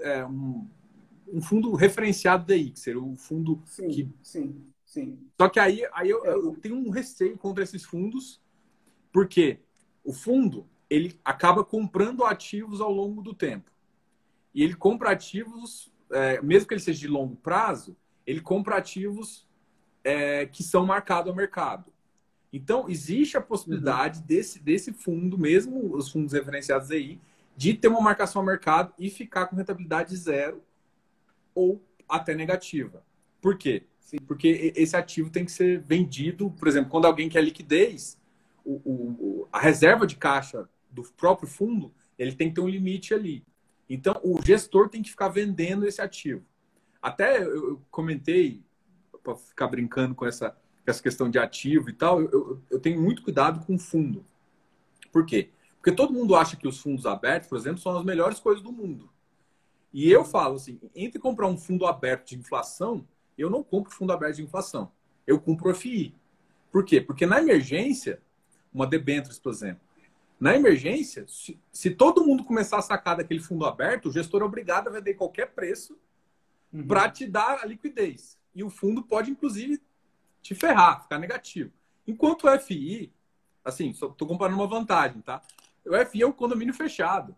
É, um, um, fundo referenciado daí, que seria o fundo sim, que. Sim, sim. Só que aí, aí eu, eu tenho um receio contra esses fundos, porque o fundo ele acaba comprando ativos ao longo do tempo. E ele compra ativos, é, mesmo que ele seja de longo prazo, ele compra ativos é, que são marcados ao mercado. Então, existe a possibilidade uhum. desse, desse fundo, mesmo os fundos referenciados aí, de ter uma marcação ao mercado e ficar com rentabilidade zero ou até negativa. Por quê? Sim. Porque esse ativo tem que ser vendido, por exemplo, quando alguém quer liquidez, o, o, a reserva de caixa do próprio fundo, ele tem que ter um limite ali. Então, o gestor tem que ficar vendendo esse ativo. Até eu comentei, para ficar brincando com essa, essa questão de ativo e tal, eu, eu tenho muito cuidado com o fundo. Por quê? Porque todo mundo acha que os fundos abertos, por exemplo, são as melhores coisas do mundo. E eu falo assim, entre comprar um fundo aberto de inflação, eu não compro fundo aberto de inflação. Eu compro FI. Por quê? Porque na emergência, uma debêntures, por exemplo, na emergência, se, se, todo mundo começar a sacar daquele fundo aberto, o gestor é obrigado a vender qualquer preço uhum. para te dar a liquidez. E o fundo pode, inclusive, te ferrar, ficar negativo. Enquanto o FI, assim, só estou comparando uma vantagem, tá? O FI é um condomínio fechado.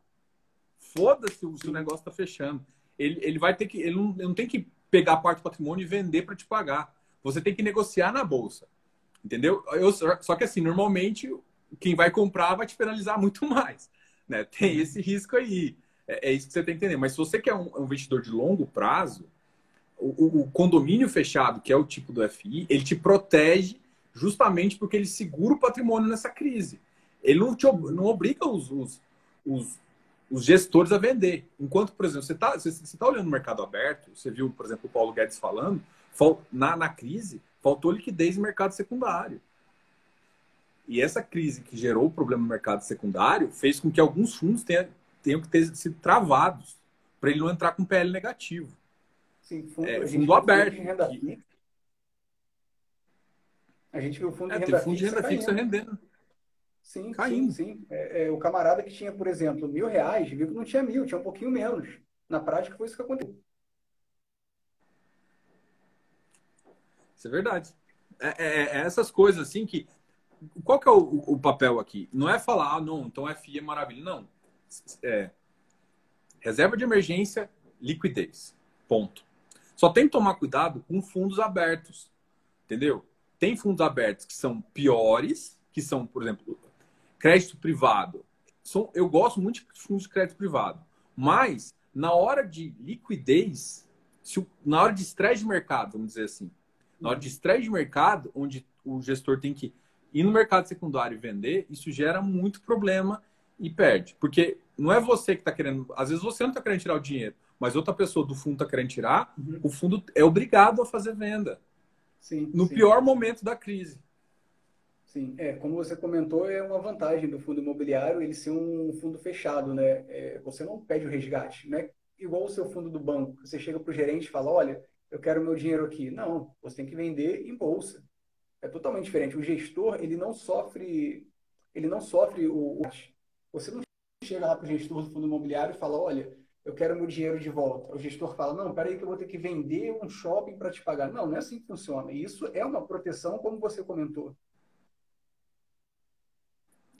Foda-se se o negócio está fechando. Ele, ele vai ter que. Ele não, ele não tem que pegar parte do patrimônio e vender para te pagar. Você tem que negociar na bolsa. Entendeu? Eu, só que assim, normalmente quem vai comprar vai te penalizar muito mais. Né? Tem esse risco aí. É, é isso que você tem que entender. Mas se você quer um, um investidor de longo prazo, o, o, condomínio fechado, que é o tipo do FI, ele te protege justamente porque ele segura o patrimônio nessa crise. Ele não, te, não obriga os, os, os, os, gestores a vender. Enquanto, por exemplo, você está você, você tá olhando o mercado aberto, você viu, por exemplo, o Paulo Guedes falando, na, na crise, faltou liquidez no mercado secundário. E essa crise que gerou o problema no mercado secundário fez com que alguns fundos tenham, tenham que ter sido travados para ele não entrar com PL negativo. Sim, fundo, é, fundo aberto. Renda que... A gente viu o fundo de é, fundo de renda fixa rendendo. Sim, Caindo. sim, sim. É, é, o camarada que tinha, por exemplo, mil reais, viu que não tinha mil, tinha um pouquinho menos. Na prática foi isso que aconteceu. Isso é verdade. É, é, é essas coisas assim que. Qual que é o, o, papel aqui? Não é falar, ah, não, então FI é maravilha. Não. É, reserva de emergência, liquidez. Ponto. Só tem que tomar cuidado com fundos abertos. Entendeu? Tem fundos abertos que são piores, que são, por exemplo, crédito privado. São, eu gosto muito de fundos de crédito privado. Mas, na hora de liquidez, se, na hora de estresse de mercado, vamos dizer assim, na hora de estresse de mercado, onde o gestor tem que ir no mercado secundário e vender, isso gera muito problema e perde. Porque não é você que está querendo. Às vezes você não está querendo tirar o dinheiro, mas outra pessoa do fundo está querendo tirar, uhum. o fundo é obrigado a fazer venda. Sim, no sim. pior momento da crise. Sim, é, como você comentou, é uma vantagem do fundo imobiliário ele ser um fundo fechado, né? É, você não pede o resgate, né? Igual o seu fundo do banco, você chega para o gerente e fala, olha, eu quero meu dinheiro aqui. Não, você tem que vender em bolsa. É totalmente diferente. O gestor, ele não sofre, ele não sofre o, você não chega lá para o gestor do fundo imobiliário e fala, olha, eu quero meu dinheiro de volta. O gestor fala, não, peraí que eu vou ter que vender um shopping para te pagar. Não, não é assim que funciona. E isso é uma proteção, como você comentou.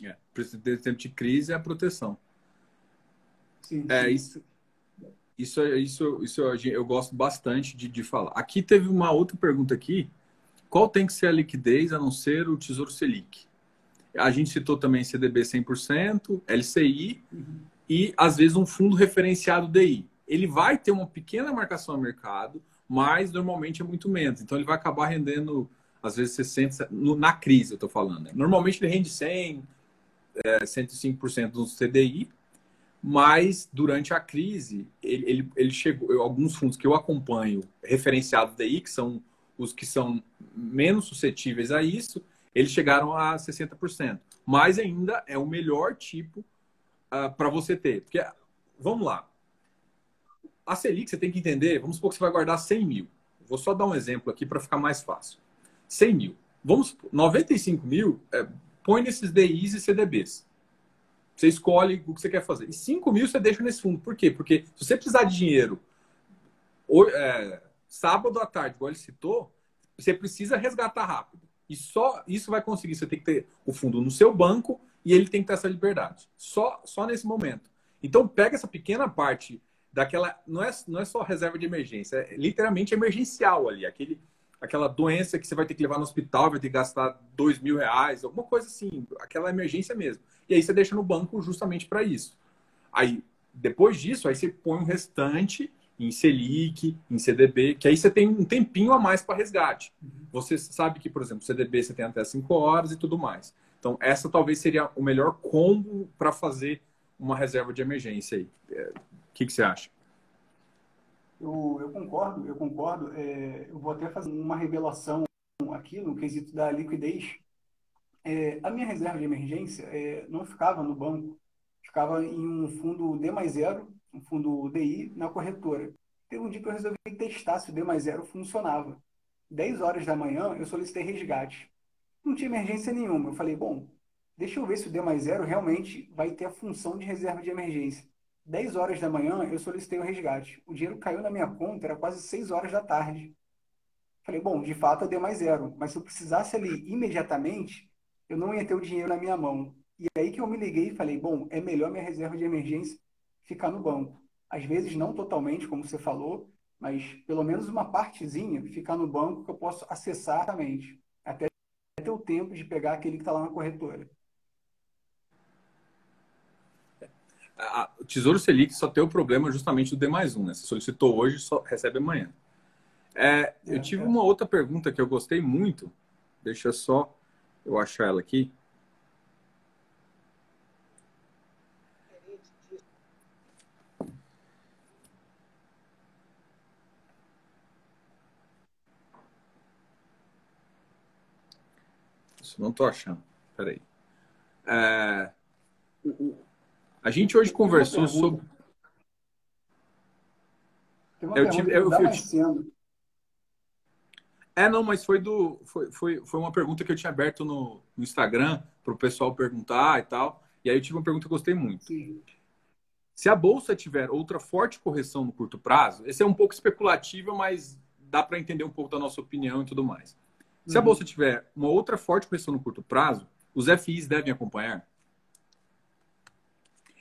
É, tempo de crise é a proteção. Sim, é, sim. É, isso, isso, isso, isso eu, eu gosto bastante de, de falar. Aqui teve uma outra pergunta aqui. Qual tem que ser a liquidez a não ser o Tesouro Selic? A gente citou também CDB 100%, LCI uhum. e, às vezes, um fundo referenciado DI. Ele vai ter uma pequena marcação no mercado, mas normalmente é muito menos. Então, ele vai acabar rendendo, às vezes, 60%, no, na crise, eu estou falando. Né? Normalmente, ele rende 100%, é, 105% do CDI, mas durante a crise, ele, ele, ele chegou, alguns fundos que eu acompanho, referenciados daí, que são os que são menos suscetíveis a isso, eles chegaram a 60%. Mas ainda é o melhor tipo uh, para você ter. Porque, vamos lá, a Selic você tem que entender, vamos supor que você vai guardar 100 mil. Vou só dar um exemplo aqui para ficar mais fácil. 100 mil. Vamos, 95 mil, é, põe nesses DIs e CDBs. Você escolhe o que você quer fazer. E 5 mil você deixa nesse fundo. Por quê? Porque se você precisar de dinheiro é, sábado à tarde, igual ele citou, você precisa resgatar rápido. E só isso vai conseguir. Você tem que ter o fundo no seu banco e ele tem que ter essa liberdade. Só, só nesse momento. Então, pega essa pequena parte daquela. Não é, não é só reserva de emergência, é literalmente emergencial ali. Aquele, aquela doença que você vai ter que levar no hospital, vai ter que gastar dois mil reais, alguma coisa assim, aquela emergência mesmo. E aí você deixa no banco justamente para isso. Aí, depois disso, aí você põe o restante em Selic, em CDB, que aí você tem um tempinho a mais para resgate. Uhum. Você sabe que, por exemplo, CDB você tem até 5 horas e tudo mais. Então, essa talvez seria o melhor combo para fazer uma reserva de emergência aí. É, o que, que você acha? Eu, eu concordo, eu concordo. É, eu vou até fazer uma revelação aqui no quesito da liquidez. É, a minha reserva de emergência é, não ficava no banco, ficava em um fundo D mais zero, um fundo DI, na corretora. Teve um dia que eu resolvi testar se o D mais zero funcionava. 10 horas da manhã, eu solicitei resgate. Não tinha emergência nenhuma. Eu falei, bom, deixa eu ver se o D mais zero realmente vai ter a função de reserva de emergência. 10 horas da manhã, eu solicitei o resgate. O dinheiro caiu na minha conta, era quase 6 horas da tarde. Falei, bom, de fato eu dei mais zero. Mas se eu precisasse ali imediatamente, eu não ia ter o dinheiro na minha mão. E aí que eu me liguei e falei, bom, é melhor minha reserva de emergência ficar no banco. Às vezes não totalmente, como você falou, mas pelo menos uma partezinha ficar no banco que eu posso acessar rapidamente. Até ter o tempo de pegar aquele que está lá na corretora. O Tesouro Selic só tem o problema justamente do D mais um, né? Você solicitou hoje, só recebe amanhã. É, eu é, tive é. uma outra pergunta que eu gostei muito. Deixa só eu achar ela aqui. Isso não estou achando. Peraí. É, a gente hoje conversou sobre. Eu tive, eu, eu, eu, é, não, mas foi do. Foi, foi, foi uma pergunta que eu tinha aberto no, no Instagram para o pessoal perguntar e tal. E aí eu tive uma pergunta que eu gostei muito. Sim. Se a bolsa tiver outra forte correção no curto prazo, esse é um pouco especulativo, mas dá para entender um pouco da nossa opinião e tudo mais. Se uhum. a bolsa tiver uma outra forte correção no curto prazo, os FIs devem acompanhar?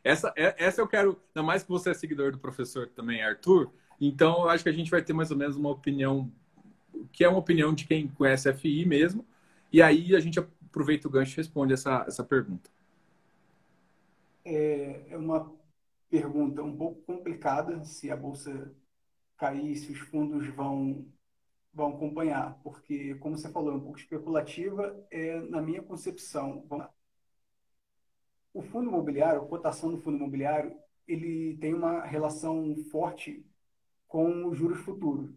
Essa, é, essa eu quero, ainda mais que você é seguidor do professor também, Arthur, então eu acho que a gente vai ter mais ou menos uma opinião, que é uma opinião de quem conhece FI mesmo, e aí a gente aproveita o gancho e responde essa, essa pergunta. É, é uma pergunta um pouco complicada se a bolsa cair, se os fundos vão vão acompanhar, porque como você falou, é um pouco especulativa, é na minha concepção. O fundo imobiliário, a cotação do fundo imobiliário, ele tem uma relação forte com os juros futuros.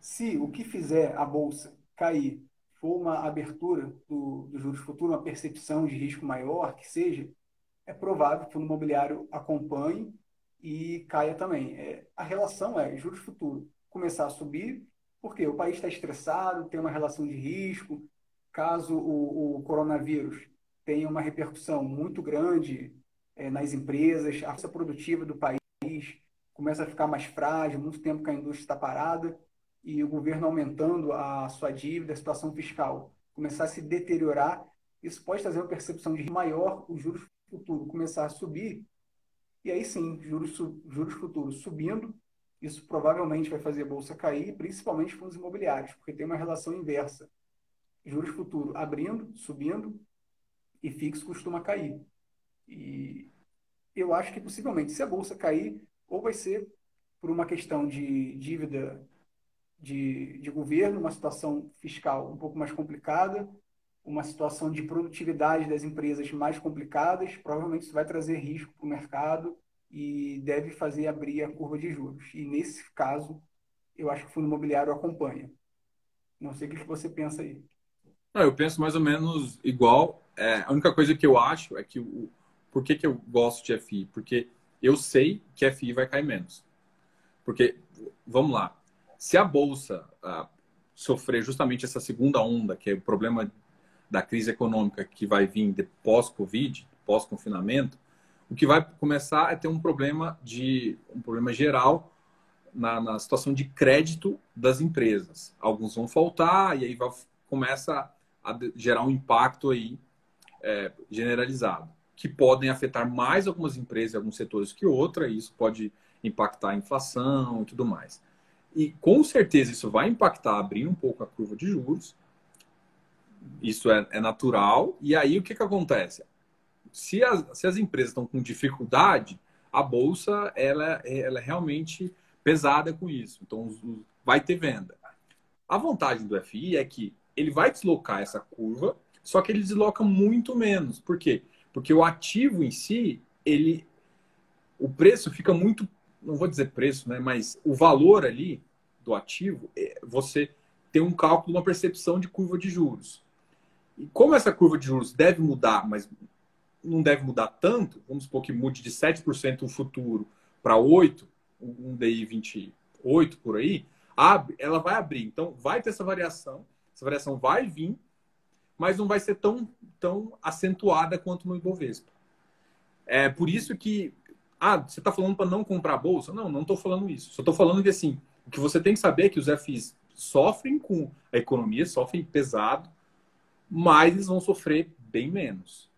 Se o que fizer a bolsa cair for uma abertura do, do juros futuros, uma percepção de risco maior, que seja, é provável que o fundo imobiliário acompanhe e caia também. É, a relação é juros futuros começar a subir, porque o país está estressado, tem uma relação de risco. Caso o, o coronavírus tenha uma repercussão muito grande é, nas empresas, a força produtiva do país começa a ficar mais frágil, muito tempo que a indústria está parada, e o governo aumentando a sua dívida, a situação fiscal começar a se deteriorar, isso pode trazer uma percepção de maior, os juros futuros começar a subir, e aí sim, juros, juros futuros subindo, isso provavelmente vai fazer a bolsa cair, principalmente fundos imobiliários, porque tem uma relação inversa. Juros futuros abrindo, subindo, e fixo costuma cair. E eu acho que possivelmente, se a bolsa cair, ou vai ser por uma questão de dívida de, de governo, uma situação fiscal um pouco mais complicada, uma situação de produtividade das empresas mais complicadas, provavelmente isso vai trazer risco para o mercado e deve fazer abrir a curva de juros. E nesse caso, eu acho que o fundo imobiliário acompanha. Não sei o que você pensa aí. Não, eu penso mais ou menos igual. É, a única coisa que eu acho é que o, por que, que eu gosto de FI? Porque eu sei que FI vai cair menos. Porque, vamos lá, se a Bolsa ah, sofrer justamente essa segunda onda, que é o problema da crise econômica que vai vir pós-Covid, pós-confinamento, o que vai começar é ter um problema de um problema geral na, na situação de crédito das empresas. Alguns vão faltar e aí vai, começa a gerar um impacto aí é, generalizado, que podem afetar mais algumas empresas alguns setores que outra, e isso pode impactar a inflação e tudo mais. E com certeza isso vai impactar, abrir um pouco a curva de juros. Isso é, é natural. E aí o que, que acontece? se as, se as empresas estão com dificuldade, a bolsa ela, ela é realmente pesada com isso. Então, vai ter venda. A vantagem do FI é que ele vai deslocar essa curva, só que ele desloca muito menos. Por quê? Porque o ativo em si, ele o preço fica muito, não vou dizer preço, né, mas o valor ali do ativo, é, você tem um cálculo, uma percepção de curva de juros. E como essa curva de juros deve mudar, mas não deve mudar tanto, vamos supor que mude de 7% no futuro para 8%, um DI 28 por aí, abre, ela vai abrir. Então, vai ter essa variação, essa variação vai vir, mas não vai ser tão, tão acentuada quanto no Ibovespa. É por isso que. Ah, você está falando para não comprar a bolsa? Não, não estou falando isso. Só estou falando que assim, o que você tem que saber é que os FIs sofrem com a economia, sofrem pesado, mas eles vão sofrer bem menos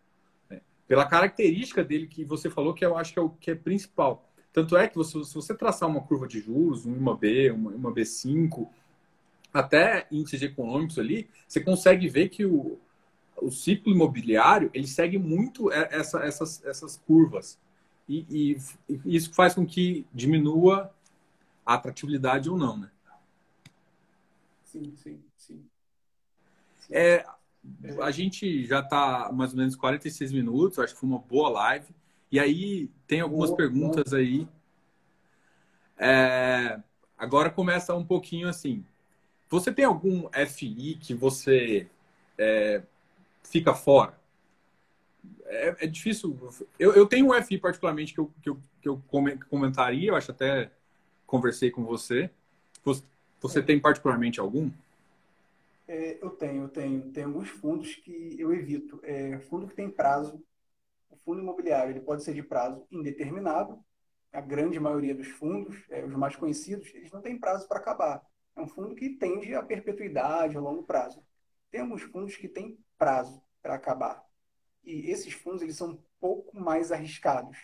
pela característica dele que você falou, que eu acho que é o que é principal. Tanto é que você, se você traçar uma curva de juros, uma B, uma, uma B5, até índices econômicos ali, você consegue ver que o, o ciclo imobiliário ele segue muito essa, essas, essas curvas. E, e, e, isso faz com que diminua a atratividade ou não, né? Sim, sim, sim. sim. É, a gente já está mais ou menos 46 minutos, acho que foi uma boa live. E aí tem algumas boa, perguntas boa. aí. É, agora começa um pouquinho assim. Você tem algum FI que você é, fica fora? É, é difícil. Eu, eu, tenho um FI particularmente que eu, que eu, que eu comentaria, eu acho até conversei com você. Você, você tem particularmente algum? É, eu tenho, eu tenho. Tem alguns fundos que eu evito. É, fundo que tem prazo. O fundo imobiliário ele pode ser de prazo indeterminado. A grande maioria dos fundos, é, os mais conhecidos, eles não têm prazo para acabar. É um fundo que tende à perpetuidade, a longo prazo. Temos fundos que têm prazo para acabar. E esses fundos eles são um pouco mais arriscados.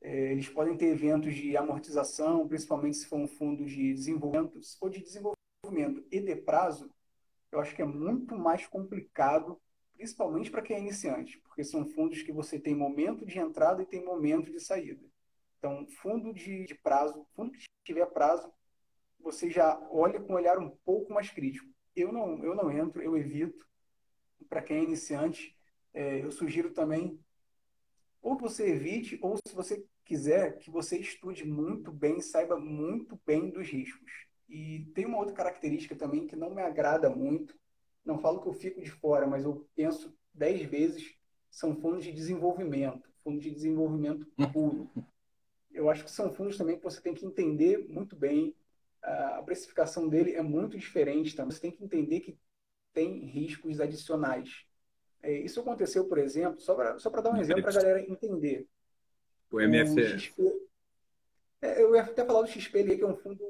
É, eles podem ter eventos de amortização, principalmente se for um fundo de desenvolvimento. Se for de desenvolvimento e de prazo, eu acho que é muito mais complicado, principalmente para quem é iniciante, porque são fundos que você tem momento de entrada e tem momento de saída. Então, fundo de, de prazo, fundo que tiver prazo, você já olha com um olhar um pouco mais crítico. Eu não, eu não entro, eu evito. Para quem é iniciante, é, eu sugiro também ou que você evite, ou se você quiser, que você estude muito bem, saiba muito bem dos riscos. E tem uma outra característica também que não me agrada muito. Não falo que eu fico de fora, mas eu penso dez vezes. São fundos de desenvolvimento, fundos de desenvolvimento puro. Eu acho que são fundos também que você tem que entender muito bem. A precificação dele é muito diferente. Também. Você tem que entender que tem riscos adicionais. É, isso aconteceu, por exemplo, só para só dar um exemplo para a galera entender. O MFE. O XP, é, eu ia até falar do XP que é um fundo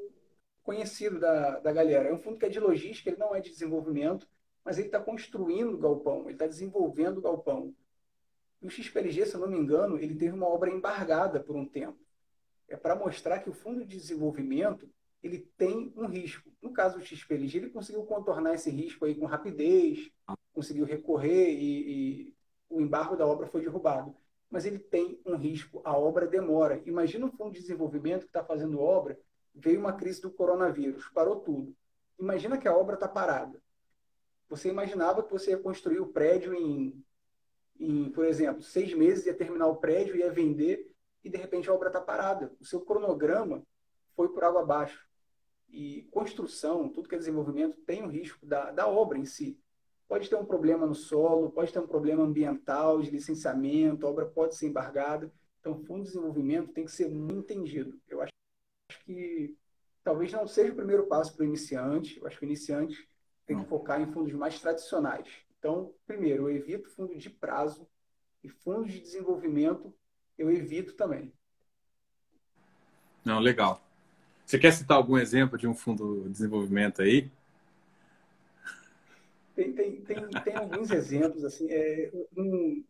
conhecido da, da galera. É um fundo que é de logística, ele não é de desenvolvimento, mas ele está construindo o galpão, ele está desenvolvendo o galpão. E o XPLG, se eu não me engano, ele teve uma obra embargada por um tempo. É para mostrar que o fundo de desenvolvimento ele tem um risco. No caso do XPLG, ele conseguiu contornar esse risco aí com rapidez, conseguiu recorrer e, e o embargo da obra foi derrubado. Mas ele tem um risco, a obra demora. Imagina um fundo de desenvolvimento que está fazendo obra veio uma crise do coronavírus, parou tudo. Imagina que a obra está parada. Você imaginava que você ia construir o prédio em, em, por exemplo, seis meses, ia terminar o prédio, ia vender, e de repente a obra está parada. O seu cronograma foi por água abaixo. E construção, tudo que é desenvolvimento, tem o risco da, da obra em si. Pode ter um problema no solo, pode ter um problema ambiental, de licenciamento, a obra pode ser embargada. Então, o fundo de desenvolvimento tem que ser muito entendido. Eu acho que talvez não seja o primeiro passo para o iniciante. Eu acho que o iniciante tem que focar em fundos mais tradicionais. Então, primeiro, eu evito fundo de prazo e fundos de desenvolvimento eu evito também. Não, legal. Você quer citar algum exemplo de um fundo de desenvolvimento aí? Tem, tem, tem, tem alguns exemplos. Assim, é, um,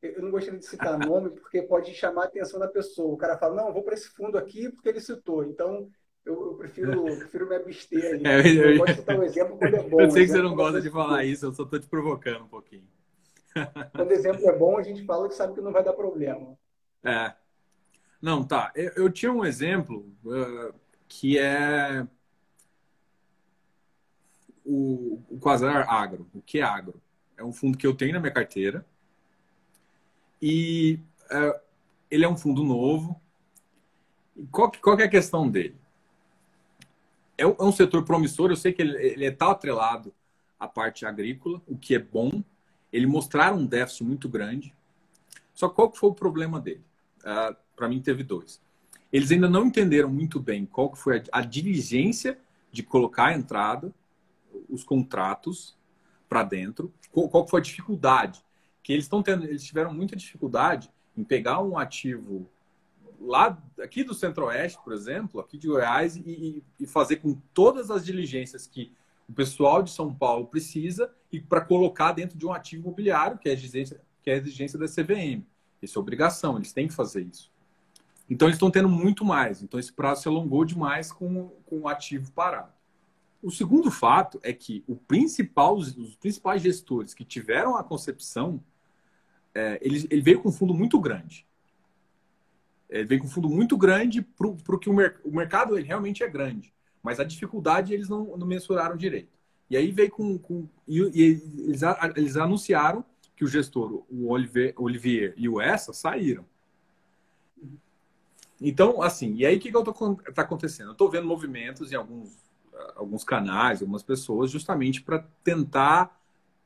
eu não gostaria de citar nome porque pode chamar a atenção da pessoa. O cara fala, não, eu vou para esse fundo aqui porque ele citou. Então, eu, eu prefiro, prefiro me abster aí. É, eu, eu, eu citar um exemplo quando é bom. Eu sei que você não gosta de falar isso, eu só estou te provocando um pouquinho. Quando o exemplo é bom, a gente fala que sabe que não vai dar problema. É. Não, tá. Eu, eu tinha um exemplo uh, que é o, o Quasar Agro. O que é agro? É um fundo que eu tenho na minha carteira e uh, ele é um fundo novo. Qual, qual é a questão dele? É, é um setor promissor, eu sei que ele está atrelado à parte agrícola, o que é bom. Ele mostraram um déficit muito grande. Só qual que foi o problema dele? Uh, Para mim, teve dois. Eles ainda não entenderam muito bem qual que foi a, a diligência de colocar a entrada, os contratos para dentro, qual, qual foi a dificuldade que eles estão tendo, eles tiveram muita dificuldade em pegar um ativo lá aqui do Centro-Oeste, por exemplo, aqui de Goiás, e, e, fazer com todas as diligências que o pessoal de São Paulo precisa e para colocar dentro de um ativo imobiliário, que é a exigência, que é a exigência da CVM. Isso é obrigação, eles têm que fazer isso. Então, eles estão tendo muito mais. Então, esse prazo se alongou demais com, com o ativo parado. O segundo fato é que o principal, os principais gestores que tiveram a concepção, é, ele, ele veio com um fundo muito grande. Ele veio com um fundo muito grande para o que o mercado ele realmente é grande. Mas a dificuldade eles não, não mensuraram direito. E aí veio com. com e, e eles, eles, anunciaram que o gestor, o Olivier, Olivier e o Essa saíram. Então, assim, e aí o que está acontecendo? Eu estou vendo movimentos em alguns, alguns canais, algumas pessoas, justamente para tentar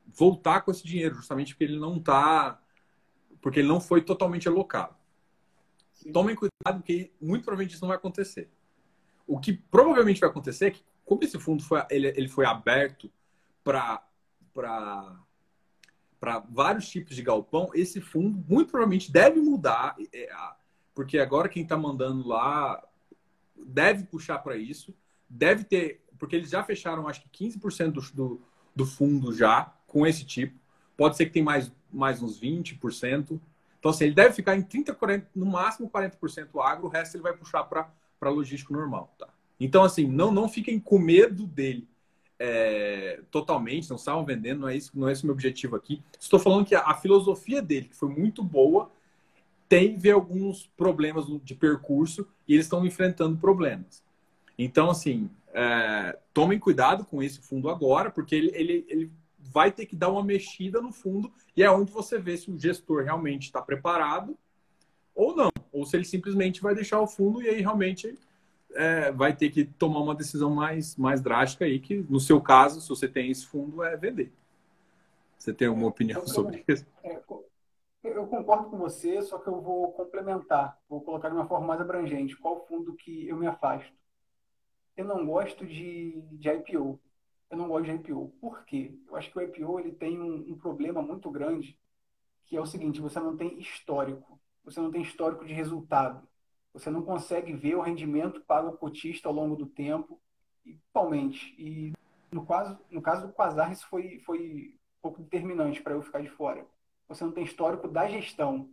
voltar com esse dinheiro, justamente porque ele não está. Porque ele não foi totalmente alocado. Sim. Tomem cuidado, porque muito provavelmente isso não vai acontecer. O que provavelmente vai acontecer é que como esse fundo foi, ele, ele foi aberto para para vários tipos de galpão, esse fundo muito provavelmente deve mudar, é, porque agora quem está mandando lá deve puxar para isso, deve ter, porque eles já fecharam acho que 15% do, do, do fundo já com esse tipo, pode ser que tem mais, mais uns 20%. Então, assim, ele deve ficar em 30%, 40%, no máximo 40% agro, o resto ele vai puxar para logístico normal, tá? Então, assim, não, não fiquem com medo dele é, totalmente, não estavam vendendo, não é, isso, não é esse o meu objetivo aqui. Estou falando que a, a filosofia dele, que foi muito boa, tem ver alguns problemas de percurso e eles estão enfrentando problemas. Então, assim, é, tomem cuidado com esse fundo agora, porque ele, ele, ele vai ter que dar uma mexida no fundo e é onde você vê se o gestor realmente está preparado ou não. Ou se ele simplesmente vai deixar o fundo e aí realmente é, vai ter que tomar uma decisão mais, mais drástica aí, que no seu caso, se você tem esse fundo, é vender. Você tem alguma opinião eu, sobre isso? É, eu concordo com você, só que eu vou complementar, vou colocar de uma forma mais abrangente. Qual fundo que eu me afasto? Eu não gosto de, de IPO. Eu não gosto de IPO. Por quê? Eu acho que o IPO ele tem um, um problema muito grande, que é o seguinte: você não tem histórico. Você não tem histórico de resultado. Você não consegue ver o rendimento pago ao cotista ao longo do tempo, igualmente. E no caso, no caso do Quasar, isso foi, foi um pouco determinante para eu ficar de fora. Você não tem histórico da gestão.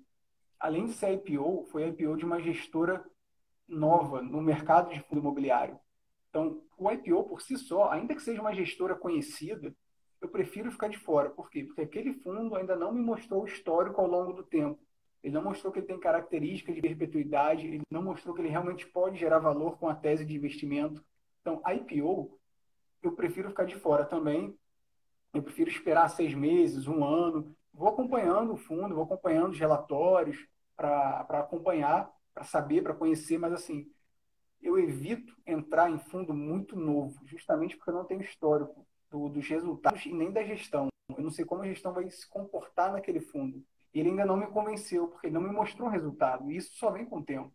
Além de ser IPO, foi IPO de uma gestora nova no mercado de fundo imobiliário. Então, o IPO por si só, ainda que seja uma gestora conhecida, eu prefiro ficar de fora. Por quê? Porque aquele fundo ainda não me mostrou o histórico ao longo do tempo. Ele não mostrou que ele tem características de perpetuidade, ele não mostrou que ele realmente pode gerar valor com a tese de investimento. Então, IPO, eu prefiro ficar de fora também. Eu prefiro esperar seis meses, um ano. Vou acompanhando o fundo, vou acompanhando os relatórios para acompanhar, para saber, para conhecer, mas assim, eu evito entrar em fundo muito novo, justamente porque eu não tenho histórico do, dos resultados e nem da gestão. Eu não sei como a gestão vai se comportar naquele fundo ele ainda não me convenceu, porque ele não me mostrou resultado. E isso só vem com o tempo.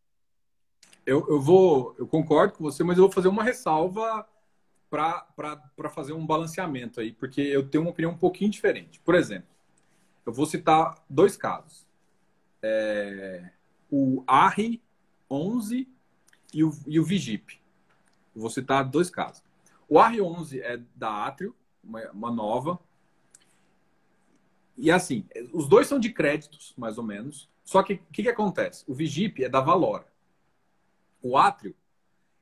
Eu, eu vou, eu concordo com você, mas eu vou fazer uma ressalva para fazer um balanceamento aí, porque eu tenho uma opinião um pouquinho diferente. Por exemplo, eu vou citar dois casos. É, o ARRI 11 e o, e o Vigip. Eu vou citar dois casos. O ARRI 11 é da Atrio, uma, uma nova, e assim, os dois são de créditos, mais ou menos. Só que o que, que, acontece? O Vigip é da Valora. O Atrio,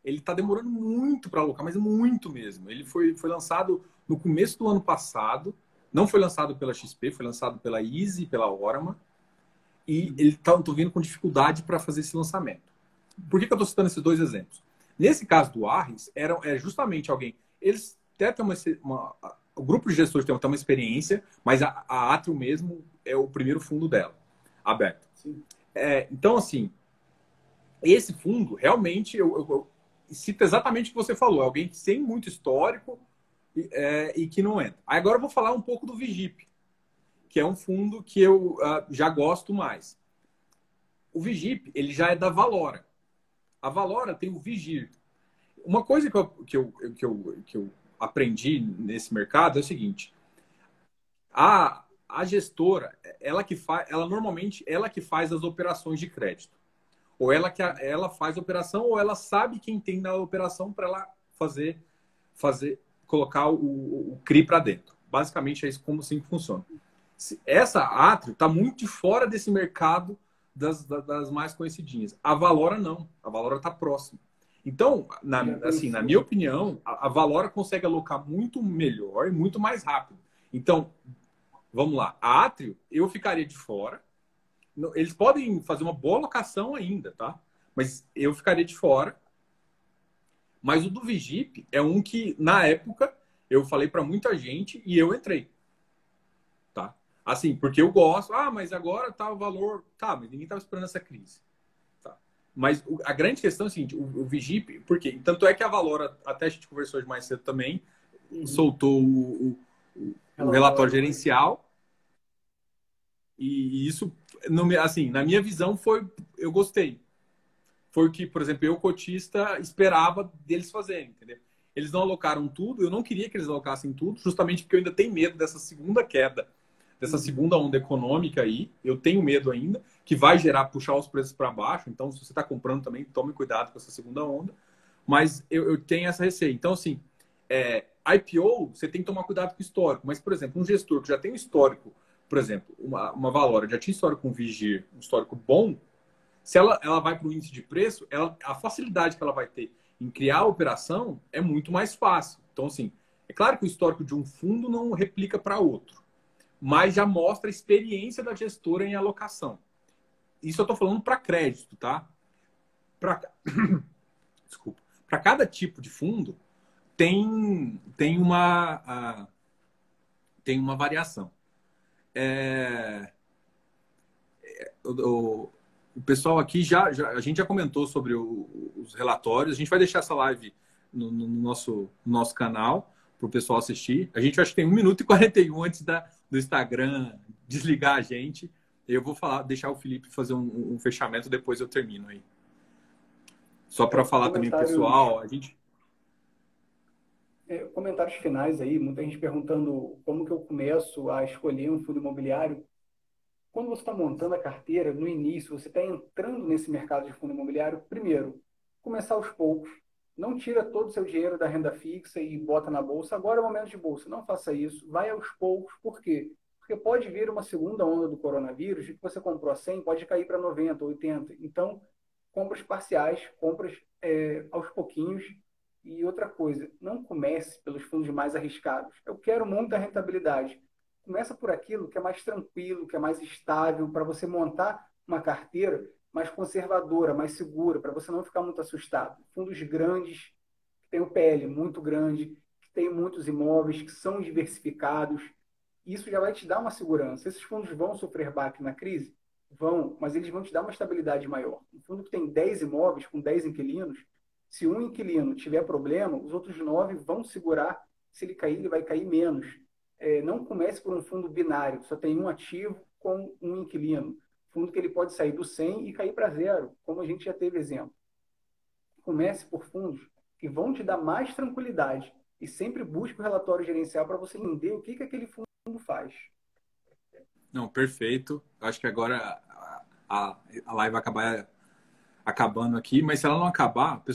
ele está demorando muito para alocar, mas muito mesmo. Ele foi, foi lançado no começo do ano passado. Não foi lançado pela XP, foi lançado pela Easy, pela Orama. E ele está vindo com dificuldade para fazer esse lançamento. Por que, que eu estou citando esses dois exemplos? Nesse caso do Arris, era, era justamente alguém. Eles até têm uma, uma o grupo de gestores tem, uma experiência, mas a, a Atrio mesmo é o primeiro fundo dela, aberto. É, então, assim, esse fundo, realmente, eu, eu, eu, cito exatamente o que você falou, é alguém sem muito histórico é, e que não entra. Agora eu vou falar um pouco do Vigip, que é um fundo que eu uh, já gosto mais. O Vigip, ele já é da Valora. A Valora tem o Vigir. Uma coisa que eu, que eu, que eu, que eu aprendi nesse mercado é o seguinte: a, a gestora, ela que faz, ela normalmente ela que faz as operações de crédito. Ou ela que ela faz a operação ou ela sabe quem tem na operação para ela fazer fazer colocar o, o CRI para dentro. Basicamente é isso como assim que funciona. Essa Atrio está muito fora desse mercado das, das mais conhecidinhas. A Valora não. A Valora está próxima. Então, na, assim, na minha opinião, a, a Valora consegue alocar muito melhor e muito mais rápido. Então, vamos lá. A Atrio, eu ficaria de fora. Eles podem fazer uma boa alocação ainda, tá? Mas eu ficaria de fora. Mas o do Vigip é um que, na época, eu falei para muita gente e eu entrei. Tá? Assim, porque eu gosto. Ah, mas agora tá o valor. Tá, mas ninguém tava esperando essa crise. Mas a grande questão é a seguinte: o, o Vigip, por quê? Tanto é que a Valora, até a gente conversou hoje mais cedo também, soltou o, o, o relatório gerencial. E isso, assim, na minha visão, foi. Eu gostei. Foi o que, por exemplo, eu, cotista, esperava deles fazerem, entendeu? Eles não alocaram tudo, eu não queria que eles alocassem tudo, justamente porque eu ainda tenho medo dessa segunda queda dessa segunda onda econômica aí, eu tenho medo ainda, que vai gerar, puxar os preços para baixo. Então, se você está comprando também, tome cuidado com essa segunda onda. Mas eu, eu tenho essa receita. Então, assim, é, IPO, você tem que tomar cuidado com o histórico. Mas, por exemplo, um gestor que já tem um histórico, por exemplo, uma, uma Valora já tinha histórico com Vigir, um histórico bom, se ela, ela vai para o índice de preço, ela, a facilidade que ela vai ter em criar a operação é muito mais fácil. Então, assim, é claro que o histórico de um fundo não replica para outro mas já mostra a experiência da gestora em alocação. Isso eu estou falando para crédito, tá? Pra... Desculpa. Para cada tipo de fundo tem, tem, uma, uh, tem uma variação. É... O, o, pessoal aqui já, já, a gente já comentou sobre o, os relatórios. A gente vai deixar essa live no, no nosso, no nosso canal para o pessoal assistir. A gente acho que tem 1 minuto e 41 antes da, do Instagram desligar a gente. Eu vou falar, deixar o Felipe fazer um, um fechamento, depois eu termino aí. Só para é, falar também, pessoal, a gente. É, comentários finais aí, muita gente perguntando como que eu começo a escolher um fundo imobiliário. Quando você está montando a carteira, no início, você está entrando nesse mercado de fundo imobiliário, primeiro, começar aos poucos, não tira todo o seu dinheiro da renda fixa e bota na bolsa. Agora é o momento de bolsa. Não faça isso. Vai aos poucos. Por quê? Porque pode vir uma segunda onda do coronavírus e que você comprou a 100 pode cair para 90, 80. Então, compras parciais, compras é, aos pouquinhos. E outra coisa, não comece pelos fundos mais arriscados. Eu quero muita rentabilidade. Começa por aquilo que é mais tranquilo, que é mais estável, para você montar uma carteira mais conservadora, mais segura, para você não ficar muito assustado. Fundos grandes, que tem o PL muito grande, que tem muitos imóveis, que são diversificados. Isso já vai te dar uma segurança. Esses fundos vão sofrer baque na crise? Vão, mas eles vão te dar uma estabilidade maior. Um fundo que tem 10 imóveis, com 10 inquilinos, se um inquilino tiver problema, os outros nove vão segurar. Se ele cair, ele vai cair menos. É, não comece por um fundo binário, só tem um ativo com um inquilino fundo que ele pode sair do 100 e cair para zero, como a gente já teve exemplo. Comece por fundos que vão te dar mais tranquilidade e sempre busque o relatório gerencial para você entender o que, que aquele fundo faz. Não, perfeito. Acho que agora a, a, a live vai acabar acabando aqui, mas se ela não acabar, pessoal